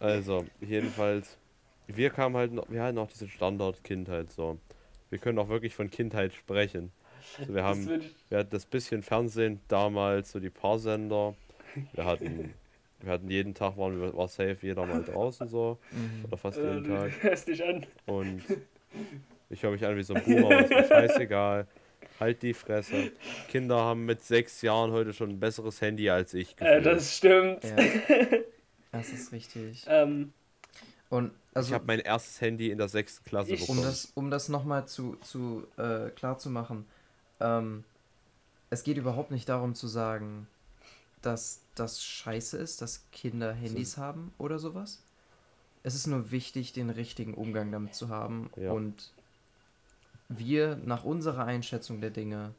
Also, jedenfalls, wir kamen halt noch, wir hatten auch diese Standard-Kindheit so. Wir können auch wirklich von Kindheit sprechen. Also wir haben, wir hatten das bisschen Fernsehen damals, so die Paarsender. Wir hatten, wir hatten jeden Tag, waren, wir- war safe jeder mal draußen so. Mhm. Oder fast äh, jeden du Tag. hörst dich an. Und ich höre mich an wie so ein Boomer, aber ist mir scheißegal. Halt die Fresse. Kinder haben mit sechs Jahren heute schon ein besseres Handy als ich. Äh, das stimmt. Ja. Das ist richtig. Ähm, Und also ich habe mein erstes Handy in der sechsten Klasse Ich- um bekommen. das, um das nochmal zu, zu äh, klar zu machen, ähm, es geht überhaupt nicht darum zu sagen, dass das scheiße ist, dass Kinder Handys haben oder sowas. Es ist nur wichtig, den richtigen Umgang damit zu haben. Ja. Und wir nach unserer Einschätzung der Dinge,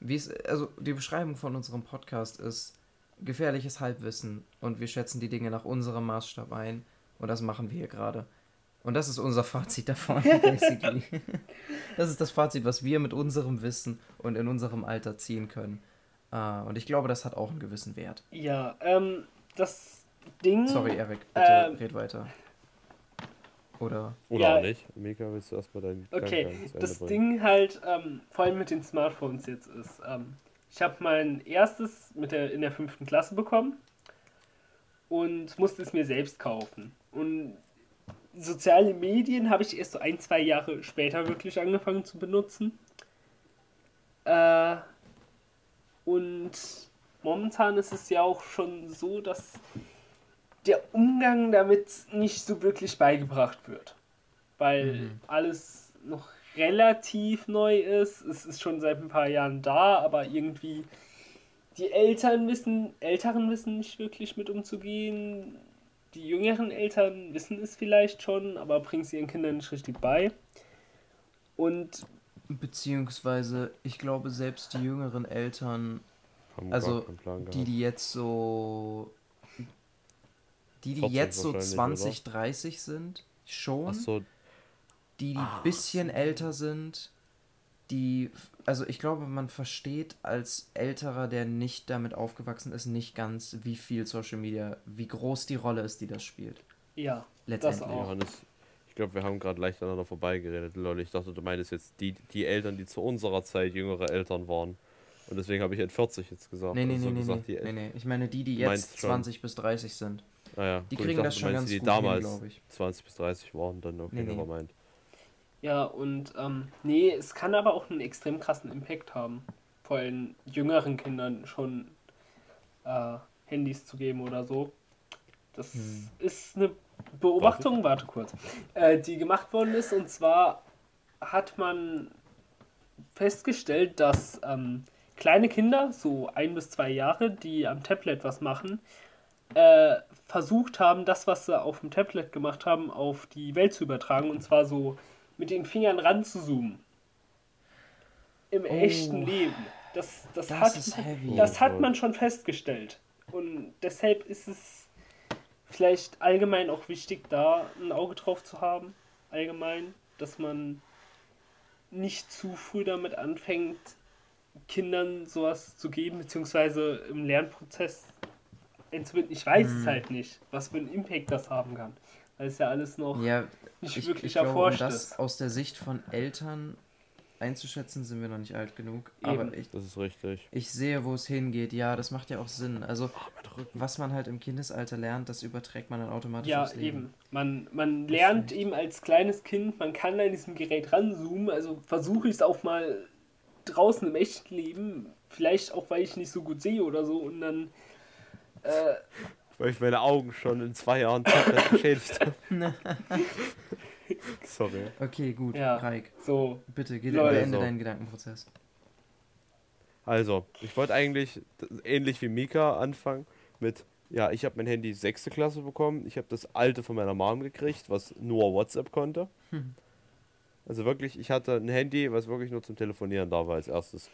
wie es, also die Beschreibung von unserem Podcast ist gefährliches Halbwissen und wir schätzen die Dinge nach unserem Maßstab ein und das machen wir hier gerade. Und das ist unser Fazit davon, basically. das ist das Fazit, was wir mit unserem Wissen und in unserem Alter ziehen können. Äh, und ich glaube, das hat auch einen gewissen Wert. ja, ähm, das Ding. Sorry, Erik, bitte Ähm. red weiter. Oder Oder Ja. auch nicht. Mika, willst du erstmal deinen Okay, das bringen? Ding halt, ähm, vor allem mit den Smartphones jetzt ist, ähm, ich habe mein erstes mit der, in der fünften Klasse bekommen und musste es mir selbst kaufen. Und soziale Medien habe ich erst so ein, zwei Jahre später wirklich angefangen zu benutzen. Äh, und momentan ist es ja auch schon so, dass der Umgang damit nicht so wirklich beigebracht wird. Weil Mhm. alles noch relativ neu ist. Es ist schon seit ein paar Jahren da, aber irgendwie die Eltern wissen, Älteren wissen nicht wirklich mit umzugehen. Die jüngeren Eltern wissen es vielleicht schon, aber bringen es ihren Kindern nicht richtig bei. Und beziehungsweise, ich glaube, selbst die jüngeren Eltern, Haben also die, die jetzt so Die, die 14 jetzt so wahrscheinlich, 20, 30 sind, schon. Ach so, die, die Ah, bisschen älter sind, die, also ich glaube, man versteht als Älterer, der nicht damit aufgewachsen ist, nicht ganz, wie viel Social Media, wie groß die Rolle ist, die das spielt. Ja, Letztendlich. auch. Johannes, ich glaube, wir haben gerade leicht aneinander vorbeigeredet, lol. Ich dachte, du meinst jetzt die, die Eltern, die zu unserer Zeit jüngere Eltern waren. Und deswegen habe ich halt 40 jetzt gesagt. Nee, nee, Also nee, nee, gesagt, nee, die nee, nee. Ich meine, die, die jetzt meinst schon. 20 bis 30 sind, Ah ja, die gut, ich kriegen dachte, das schon ganz die gut damals hin, glaube ich. 20 bis 30 waren, dann okay, Nee, nee. nevermind. Ja, und ähm, nee, es kann aber auch einen extrem krassen Impact haben. Vor allem jüngeren Kindern schon äh, Handys zu geben oder so. Das Hm. ist eine Beobachtung, warte kurz, äh, die gemacht worden ist. Und zwar hat man festgestellt, dass ähm, kleine Kinder, so ein bis zwei Jahre, die am Tablet was machen, äh, versucht haben, das, was sie auf dem Tablet gemacht haben, auf die Welt zu übertragen. Und zwar so mit den Fingern ranzuzoomen. Im Oh. echten Leben. Das, das, Das hat, ist heavy. das hat man schon festgestellt. Und deshalb ist es vielleicht allgemein auch wichtig, da ein Auge drauf zu haben. Allgemein, dass man nicht zu früh damit anfängt, Kindern sowas zu geben, beziehungsweise im Lernprozess. Ich weiß es Hm. halt nicht, was für einen Impact das haben kann. Weil es ja alles noch Ja, nicht ich, wirklich ich glaube, um erforscht das ist. aus der Sicht von Eltern einzuschätzen, sind wir noch nicht alt genug. Aber Eben. ich, Das ist richtig. ich sehe, wo es hingeht. Ja, das macht ja auch Sinn. Also, was man halt im Kindesalter lernt, das überträgt man dann automatisch Ja, aufs Leben. eben. Man, man lernt eben als kleines Kind, man kann an diesem Gerät ranzoomen. Also versuche ich es auch mal draußen im echten Leben. Vielleicht auch, weil ich nicht so gut sehe oder so. Und dann. Äh, Weil ich meine Augen schon in zwei Jahren komplett beschädigt habe. Sorry. Okay, gut. Ja. Raik, so. bitte, geh, Leute. beende Also. deinen Gedankenprozess. Also, ich wollte eigentlich ähnlich wie Mika anfangen mit, ja, ich habe mein Handy sechste Klasse bekommen, ich habe das alte von meiner Mom gekriegt, was nur WhatsApp konnte. Hm. Also wirklich, ich hatte ein Handy, was wirklich nur zum Telefonieren da war als erstes.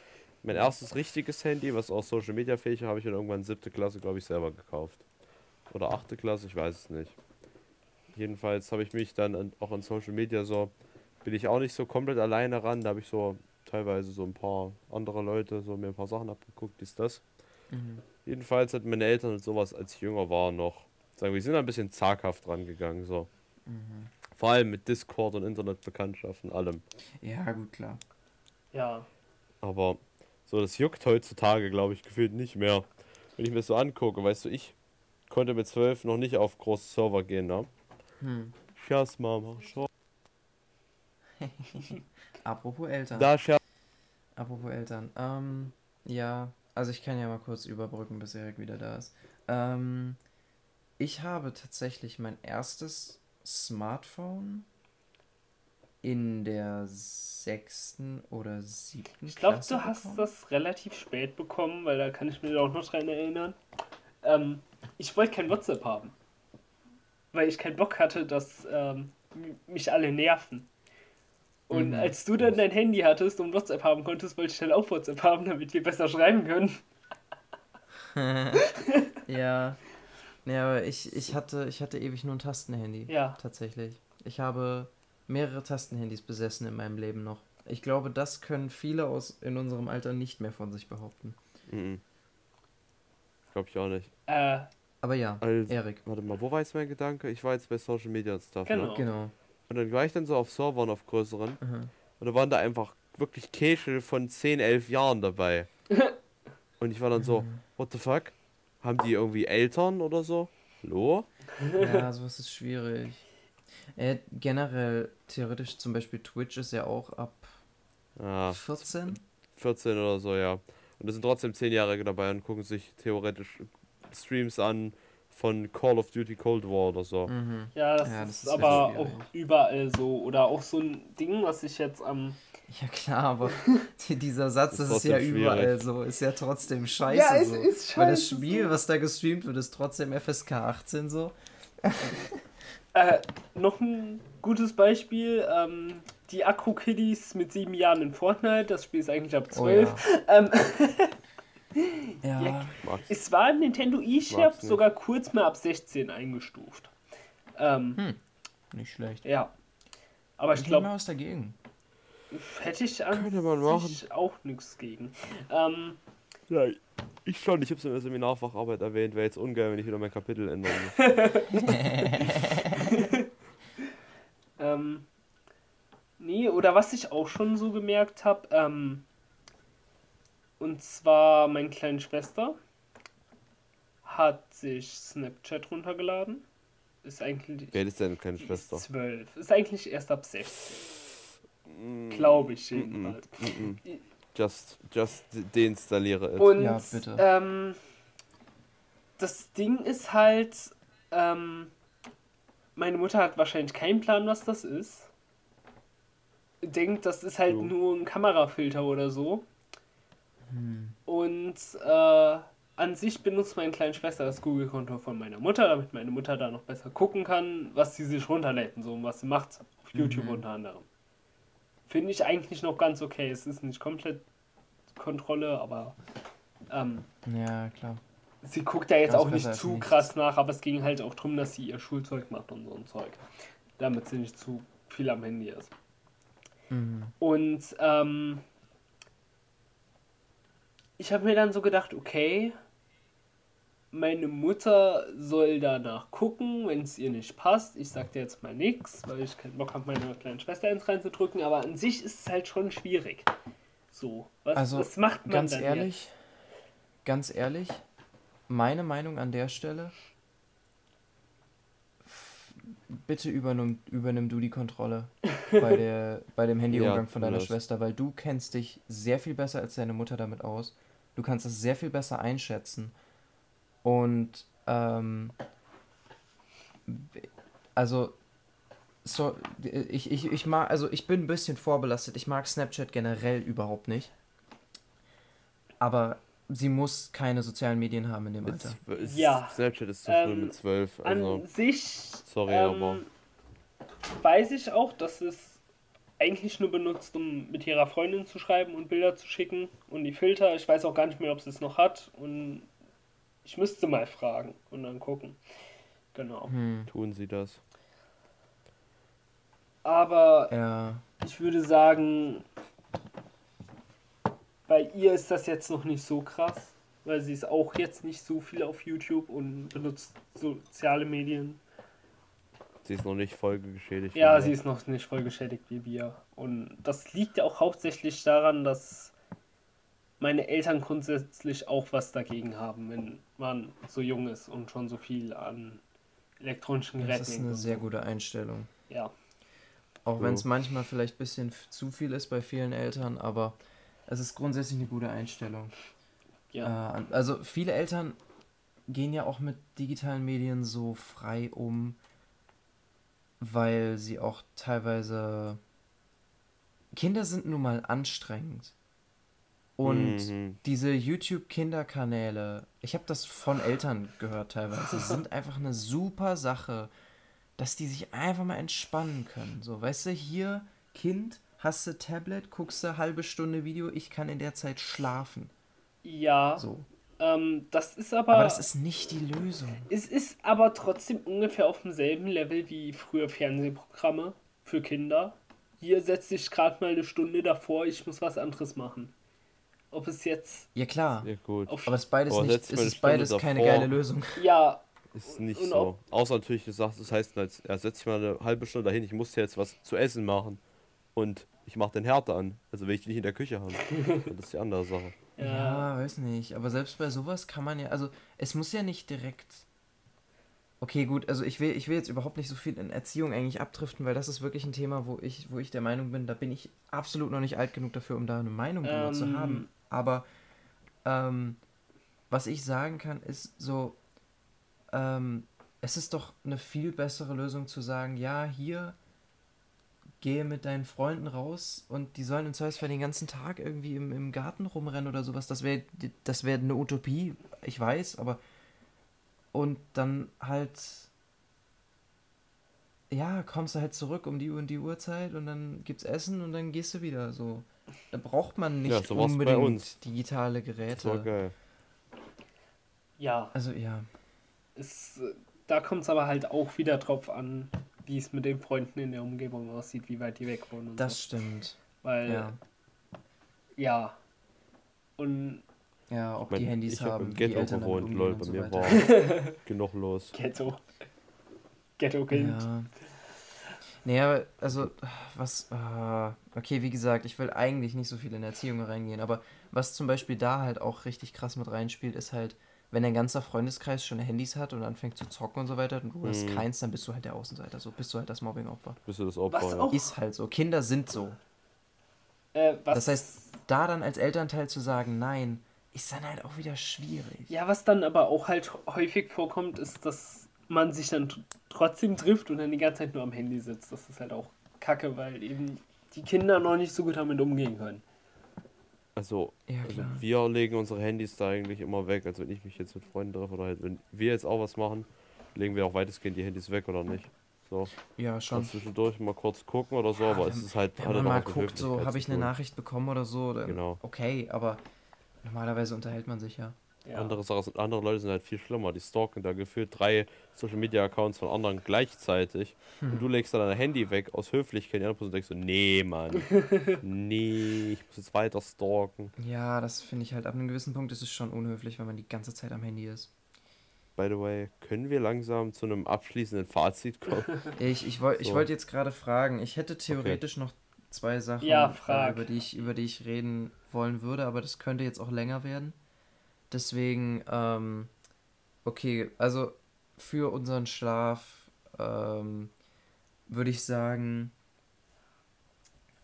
Mein erstes richtiges Handy, was auch Social Media fähig war, habe ich dann irgendwann siebte Klasse, glaube ich, selber gekauft. Oder achte Klasse, ich weiß es nicht. Jedenfalls habe ich mich dann an, auch an Social Media so, bin ich auch nicht so komplett alleine ran, da habe ich so teilweise so ein paar andere Leute so mir ein paar Sachen abgeguckt, dies, das. Mhm. Jedenfalls hatten meine Eltern und sowas, als ich jünger war, noch, sagen wir, sind da ein bisschen zaghaft rangegangen, so. Mhm. Vor allem mit Discord und Internetbekanntschaften, allem. Ja, gut, klar. Ja. Aber so, das juckt heutzutage, glaube ich, gefühlt nicht mehr. Wenn ich mir das so angucke, weißt du, ich konnte mit zwölf noch nicht auf große Server gehen, ne? Hm. Scherz, Mama, schau. Apropos Eltern. Da, Scherz. Apropos Eltern. Ähm, ja, also ich kann ja mal kurz überbrücken, bis Erik wieder da ist. Ähm, ich habe tatsächlich mein erstes Smartphone in der sechsten oder siebten Ich glaube, du hast bekommen. das relativ spät bekommen, weil da kann ich mich auch noch dran erinnern. Ähm, ich wollte kein WhatsApp haben. Weil ich keinen Bock hatte, dass ähm, mich alle nerven. Und Mhm. als du dann dein Handy hattest und WhatsApp haben konntest, wollte ich dann auch WhatsApp haben, damit wir besser schreiben können. Ja. Ja, aber ich, ich hatte, ich hatte ewig nur ein Tastenhandy. Ja. Tatsächlich. Ich habe mehrere Tastenhandys besessen in meinem Leben noch. Ich glaube, das können viele aus in unserem Alter nicht mehr von sich behaupten. Mhm. Glaube ich auch nicht. Äh, Aber ja, Also, Erik. warte mal, wo war jetzt mein Gedanke? Ich war jetzt bei Social Media und Stuff, Genau. ne? Genau. Und dann war ich dann so auf Servern, auf größeren. Mhm. Und da waren da einfach wirklich Keschel von 10, 11 Jahren dabei. Und ich war dann so, what the fuck? Haben die irgendwie Eltern oder so? Hallo? Ja, sowas ist schwierig. Äh, generell, theoretisch zum Beispiel Twitch ist ja auch ab Ah, 14. 14 oder so, ja. Und da sind trotzdem 10-Jährige dabei und gucken sich theoretisch Streams an von Call of Duty Cold War oder so. Mhm. ja, das, Ja, das ist, ist aber echt auch schwierig. überall so. Oder auch so ein Ding, was ich jetzt am. Ja klar, aber die- dieser Satz, Ist das ist ja trotzdem überall schwierig. so, ist ja trotzdem scheiße Ja, es so. ist Weil das scheiße Spiel, was da gestreamt wird, ist trotzdem FSK 18 so. Äh, noch ein gutes Beispiel: ähm, die Akku-Kiddies mit sieben Jahren in Fortnite. Das Spiel ist eigentlich ab Oh 12. ja. Ähm, Ja. Ja. Es war im Nintendo eShop sogar kurz mal ab 16 eingestuft. Ähm, Hm. Nicht schlecht. Ja. Aber ich Ich glaube, was dagegen. hätte ich an Könnte man sich auch nichts gegen. Ähm, Ja, ich schon, ich hab's in der Seminarfacharbeit erwähnt, wäre jetzt ungern, wenn ich wieder mein Kapitel ändern muss. ähm, nee, oder was ich auch schon so gemerkt habe, ähm, und zwar meine kleine Schwester hat sich Snapchat runtergeladen. Ist eigentlich Wer ist die ist Schwester? 12. Ist eigentlich erst ab 16. Mm, Glaube ich mm, mm, jedenfalls. mm, mm. Just, just deinstalliere es. Und Ja, bitte. Ähm, das Ding ist halt, ähm, meine Mutter hat wahrscheinlich keinen Plan, was das ist. Denkt, das ist halt Jo. nur ein Kamerafilter oder so. Hm. Und äh, an sich benutzt meine kleine Schwester das Google-Konto von meiner Mutter, damit meine Mutter da noch besser gucken kann, was sie sich runterlädt und so und was sie macht. Auf YouTube Mhm. unter anderem. Finde ich eigentlich noch ganz okay. Es ist nicht komplett Kontrolle, aber ähm, Ja, klar. Sie guckt ja jetzt auch nicht zu krass nach, aber es ging halt auch darum, dass sie ihr Schulzeug macht und so ein Zeug. Damit sie nicht zu viel am Handy ist. Mhm. Und ähm, ich habe mir dann so gedacht, okay, meine Mutter soll danach gucken, wenn es ihr nicht passt. Ich sag dir jetzt mal nichts, weil ich keinen Bock habe, meine kleine Schwester ins reinzudrücken, aber an sich ist es halt schon schwierig. So, was, Also, was macht man Ganz ehrlich, ganz ehrlich, meine Meinung an der Stelle, bitte übernimm, übernimm du die Kontrolle bei, der, bei dem Handyumgang Ja, von deiner das. Schwester, weil du kennst dich sehr viel besser als deine Mutter damit aus. Du kannst es sehr viel besser einschätzen. Und ähm, also so, ich, ich, ich mag, also ich bin ein bisschen vorbelastet. Ich mag Snapchat generell überhaupt nicht. Aber sie muss keine sozialen Medien haben in dem Mit Alter. ist- Ja. Snapchat ist zu Ähm, früh mit 12. An Also, sich sorry, ähm, aber. weiß ich auch, dass es eigentlich nur benutzt, um mit ihrer Freundin zu schreiben und Bilder zu schicken und die Filter. Ich weiß auch gar nicht mehr, ob sie es noch hat und ich müsste mal fragen und dann gucken. Genau. Hm, Tun sie das. Aber ja. ich würde sagen, bei ihr ist das jetzt noch nicht so krass, weil sie ist auch jetzt nicht so viel auf YouTube und benutzt soziale Medien. Sie ist noch nicht folgegeschädigt. Ja, wie sie ist noch nicht voll geschädigt wie wir. Und das liegt ja auch hauptsächlich daran, dass meine Eltern grundsätzlich auch was dagegen haben, wenn man so jung ist und schon so viel an elektronischen Geräten Das ist eine sehr so. gute Einstellung. Ja. Auch So. wenn es manchmal vielleicht ein bisschen zu viel ist bei vielen Eltern, aber es ist grundsätzlich eine gute Einstellung. Ja. Äh, also viele Eltern gehen ja auch mit digitalen Medien so frei um, weil sie auch teilweise Kinder sind nun mal anstrengend. Und Mhm. diese YouTube-Kinderkanäle, ich habe das von Eltern gehört teilweise, sind einfach eine super Sache, dass die sich einfach mal entspannen können. So, weißt du, hier, Kind, hast du Tablet, guckst du halbe Stunde Video, ich kann in der Zeit schlafen. Ja. So. Ähm, das ist aber. Aber das ist nicht die Lösung. Es ist aber trotzdem ungefähr auf demselben Level wie früher Fernsehprogramme für Kinder. Hier setze ich gerade mal eine Stunde davor, ich muss was anderes machen. Ob es jetzt Ja klar, Ja, gut. aber es ist beides Aber nicht, es ist beides Stunde keine davor. geile Lösung. Ja, Ist nicht Und so. Außer natürlich, du sagst, das heißt, als, er setzt sich mal eine halbe Stunde dahin, ich muss jetzt was zu essen machen. Und ich mache den Härte an. Also will ich nicht in der Küche haben. das ist die andere Sache. ja, Ja, weiß nicht. Aber selbst bei sowas kann man ja, also es muss ja nicht direkt. Okay, gut, also ich will, ich will jetzt überhaupt nicht so viel in Erziehung eigentlich abdriften, weil das ist wirklich ein Thema, wo ich, wo ich der Meinung bin, da bin ich absolut noch nicht alt genug dafür, um da eine Meinung drüber zu Ähm. haben. Aber ähm, was ich sagen kann, ist so, ähm, es ist doch eine viel bessere Lösung zu sagen, ja, hier gehe mit deinen Freunden raus und die sollen im Zweifelsfall den ganzen Tag irgendwie im, im Garten rumrennen oder sowas. Das wäre das wär eine Utopie, ich weiß, aber und dann halt ja, kommst du halt zurück um die und die Uhrzeit und dann gibt's Essen und dann gehst du wieder so. Da braucht man nicht Ja, unbedingt uns. digitale Das war Geräte. geil. ja, Also ja. es, äh, da kommt es aber halt auch wieder drauf an, wie es mit den Freunden in der Umgebung aussieht, wie weit die weg wohnen und Das so. stimmt. Weil, Ja. ja. Und Ja, ob Ich mein, die Handys ich hab haben, wie Ghetto Eltern gewohnt, lol, und bei so mir weiter. war genug los. Ghetto. Ghetto-Kind. Ja. Nee, aber also, was, ah, okay, wie gesagt, ich will eigentlich nicht so viel in Erziehung reingehen, aber was zum Beispiel da halt auch richtig krass mit reinspielt, ist halt, wenn dein ganzer Freundeskreis schon Handys hat und anfängt zu zocken und so weiter und du hast Mhm. keins, dann bist du halt der Außenseiter, so bist du halt das Mobbing-Opfer. Bist du das Opfer? Was ja. auch- Ist halt so. Kinder sind so. Äh, was, Das heißt, da dann als Elternteil zu sagen, nein, ist dann halt auch wieder schwierig. Ja, was dann aber auch halt häufig vorkommt, ist, dass man sich dann tr- trotzdem trifft und dann die ganze Zeit nur am Handy sitzt. Das ist halt auch kacke, weil eben die Kinder noch nicht so gut damit umgehen können. Also, Ja, also wir legen unsere Handys da eigentlich immer weg. Also wenn ich mich jetzt mit Freunden treffe oder halt, wenn wir jetzt auch was machen, legen wir auch weitestgehend die Handys weg oder nicht. So, Ja, schon. schon zwischendurch mal kurz gucken oder so, aber es ist halt Wenn man mal guckt, so habe ich eine. Nachricht bekommen oder so, dann Genau. okay, aber normalerweise unterhält man sich ja. Ja. Andere Sachen sind, andere Leute sind halt viel schlimmer. Die stalken da gefühlt drei Social Media Accounts von anderen gleichzeitig. Hm. Und du legst dann dein Handy weg aus Höflichkeit. Die andere Person denkt so, nee, Mann. nee, ich muss jetzt weiter stalken. Ja, das finde ich halt ab einem gewissen Punkt ist es schon unhöflich, wenn man die ganze Zeit am Handy ist. By the way, können wir langsam zu einem abschließenden Fazit kommen? Ich, ich, woll, ich So. wollte jetzt gerade fragen, ich hätte theoretisch noch zwei Sachen, Ja, äh, über, die ich, über die ich reden wollen würde, aber das könnte jetzt auch länger werden. Deswegen, ähm, okay, also für unseren Schlaf ähm, würde ich sagen,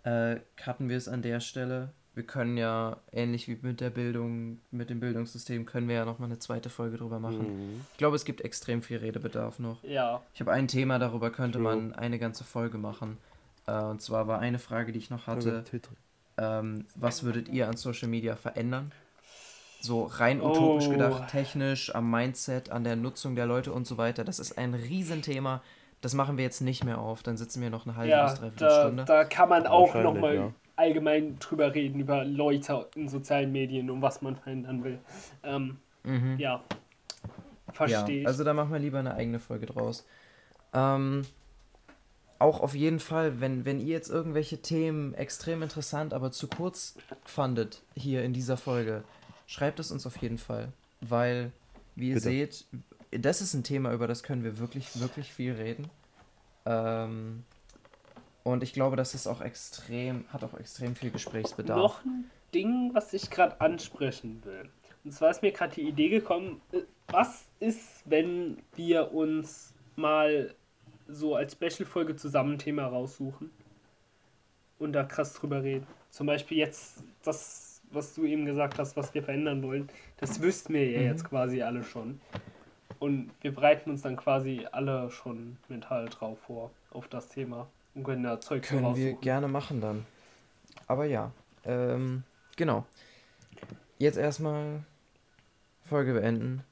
äh, cutten wir es an der Stelle. Wir können ja, ähnlich wie mit der Bildung, mit dem Bildungssystem, können wir ja nochmal eine zweite Folge drüber machen. Mhm. Ich glaube, es gibt extrem viel Redebedarf noch. Ja. Ich habe ein Thema, darüber könnte True. man eine ganze Folge machen. Äh, und zwar war eine Frage, die ich noch hatte, ähm, was würdet ihr an Social Media verändern? So rein utopisch Oh. gedacht, technisch, am Mindset, an der Nutzung der Leute und so weiter. Das ist ein Riesenthema. Das machen wir jetzt nicht mehr auf. Dann sitzen wir noch eine halbe Ja, bis dreiviertel da, Stunde. da kann man auch nochmal ja. allgemein drüber reden, über Leute in sozialen Medien und was man verändern will. Ähm, Mhm. ja. Verstehe Ja, also da machen wir lieber eine eigene Folge draus. Ähm, auch auf jeden Fall, wenn, wenn ihr jetzt irgendwelche Themen extrem interessant, aber zu kurz fandet hier in dieser Folge, schreibt es uns auf jeden Fall. Weil, wie ihr Bitte. seht, das ist ein Thema, über das können wir wirklich, wirklich viel reden. Ähm, und ich glaube, das ist auch extrem, hat auch extrem viel Gesprächsbedarf. Noch ein Ding, was ich gerade ansprechen will. Und zwar ist mir gerade die Idee gekommen, äh, was ist, wenn wir uns mal so als Special-Folge zusammen ein Thema raussuchen und da krass drüber reden. Zum Beispiel jetzt das, was du eben gesagt hast, was wir verändern wollen, das wüssten wir ja Mhm. jetzt quasi alle schon. Und wir bereiten uns dann quasi alle schon mental drauf vor, auf das Thema. Und können da Zeug Können wir raussuchen. gerne machen dann. Aber ja, ähm, genau. Jetzt erstmal Folge beenden.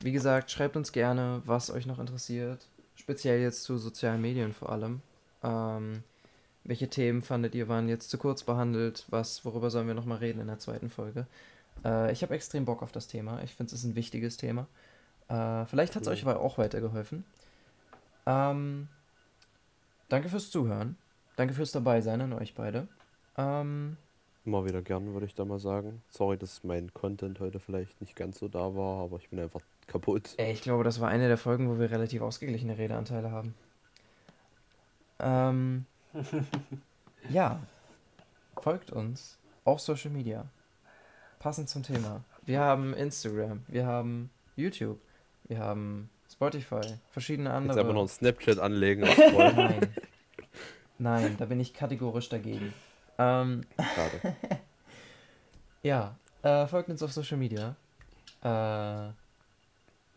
Wie gesagt, schreibt uns gerne, was euch noch interessiert. Speziell jetzt zu sozialen Medien vor allem. Ähm, welche Themen fandet ihr waren jetzt zu kurz behandelt? Was, worüber sollen wir nochmal reden in der zweiten Folge? Äh, ich habe extrem Bock auf das Thema. Ich finde es ist ein wichtiges Thema. Äh, vielleicht hat es euch auch weitergeholfen. Ähm, danke fürs Zuhören. Danke fürs Dabeisein an euch beide. Ähm, Immer wieder gern, würde ich da mal sagen. Sorry, dass mein Content heute vielleicht nicht ganz so da war, aber ich bin einfach kaputt. ey, ich glaube, das war eine der Folgen, wo wir relativ ausgeglichene Redeanteile haben. Ähm, ja, folgt uns auf Social Media. Passend zum Thema. Wir haben Instagram, wir haben YouTube, wir haben Spotify, verschiedene Jetzt andere. einfach noch ein Snapchat anlegen. Nein. Nein, da bin ich kategorisch dagegen. Ähm, Schade. ja, äh, folgt uns auf Social Media. Äh,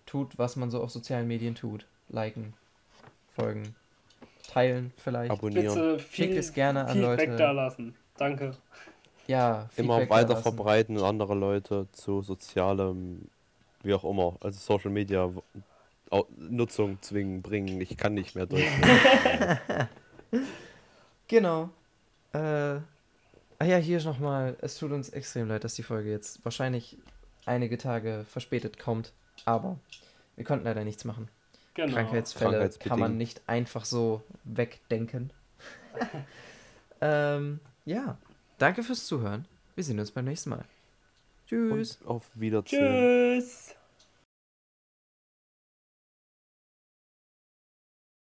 tut, was man so auf sozialen Medien tut. Liken, folgen, teilen vielleicht. Abonnieren. Bitte viel, Schickt es gerne an Feedback Leute. da lassen. Danke. Ja, Immer Feedback da weiter verbreiten und andere Leute zu sozialem, wie auch immer, also Social Media Nutzung zwingen, bringen. Ich kann nicht mehr durch. Genau. Äh, ah ja, hier nochmal. Es tut uns extrem leid, dass die Folge jetzt wahrscheinlich einige Tage verspätet kommt. Aber wir konnten leider nichts machen. Genau. Krankheitsfälle kann man nicht einfach so wegdenken. ähm, ja, danke fürs Zuhören. Wir sehen uns beim nächsten Mal. Tschüss. Und auf Wiedersehen. Tschüss.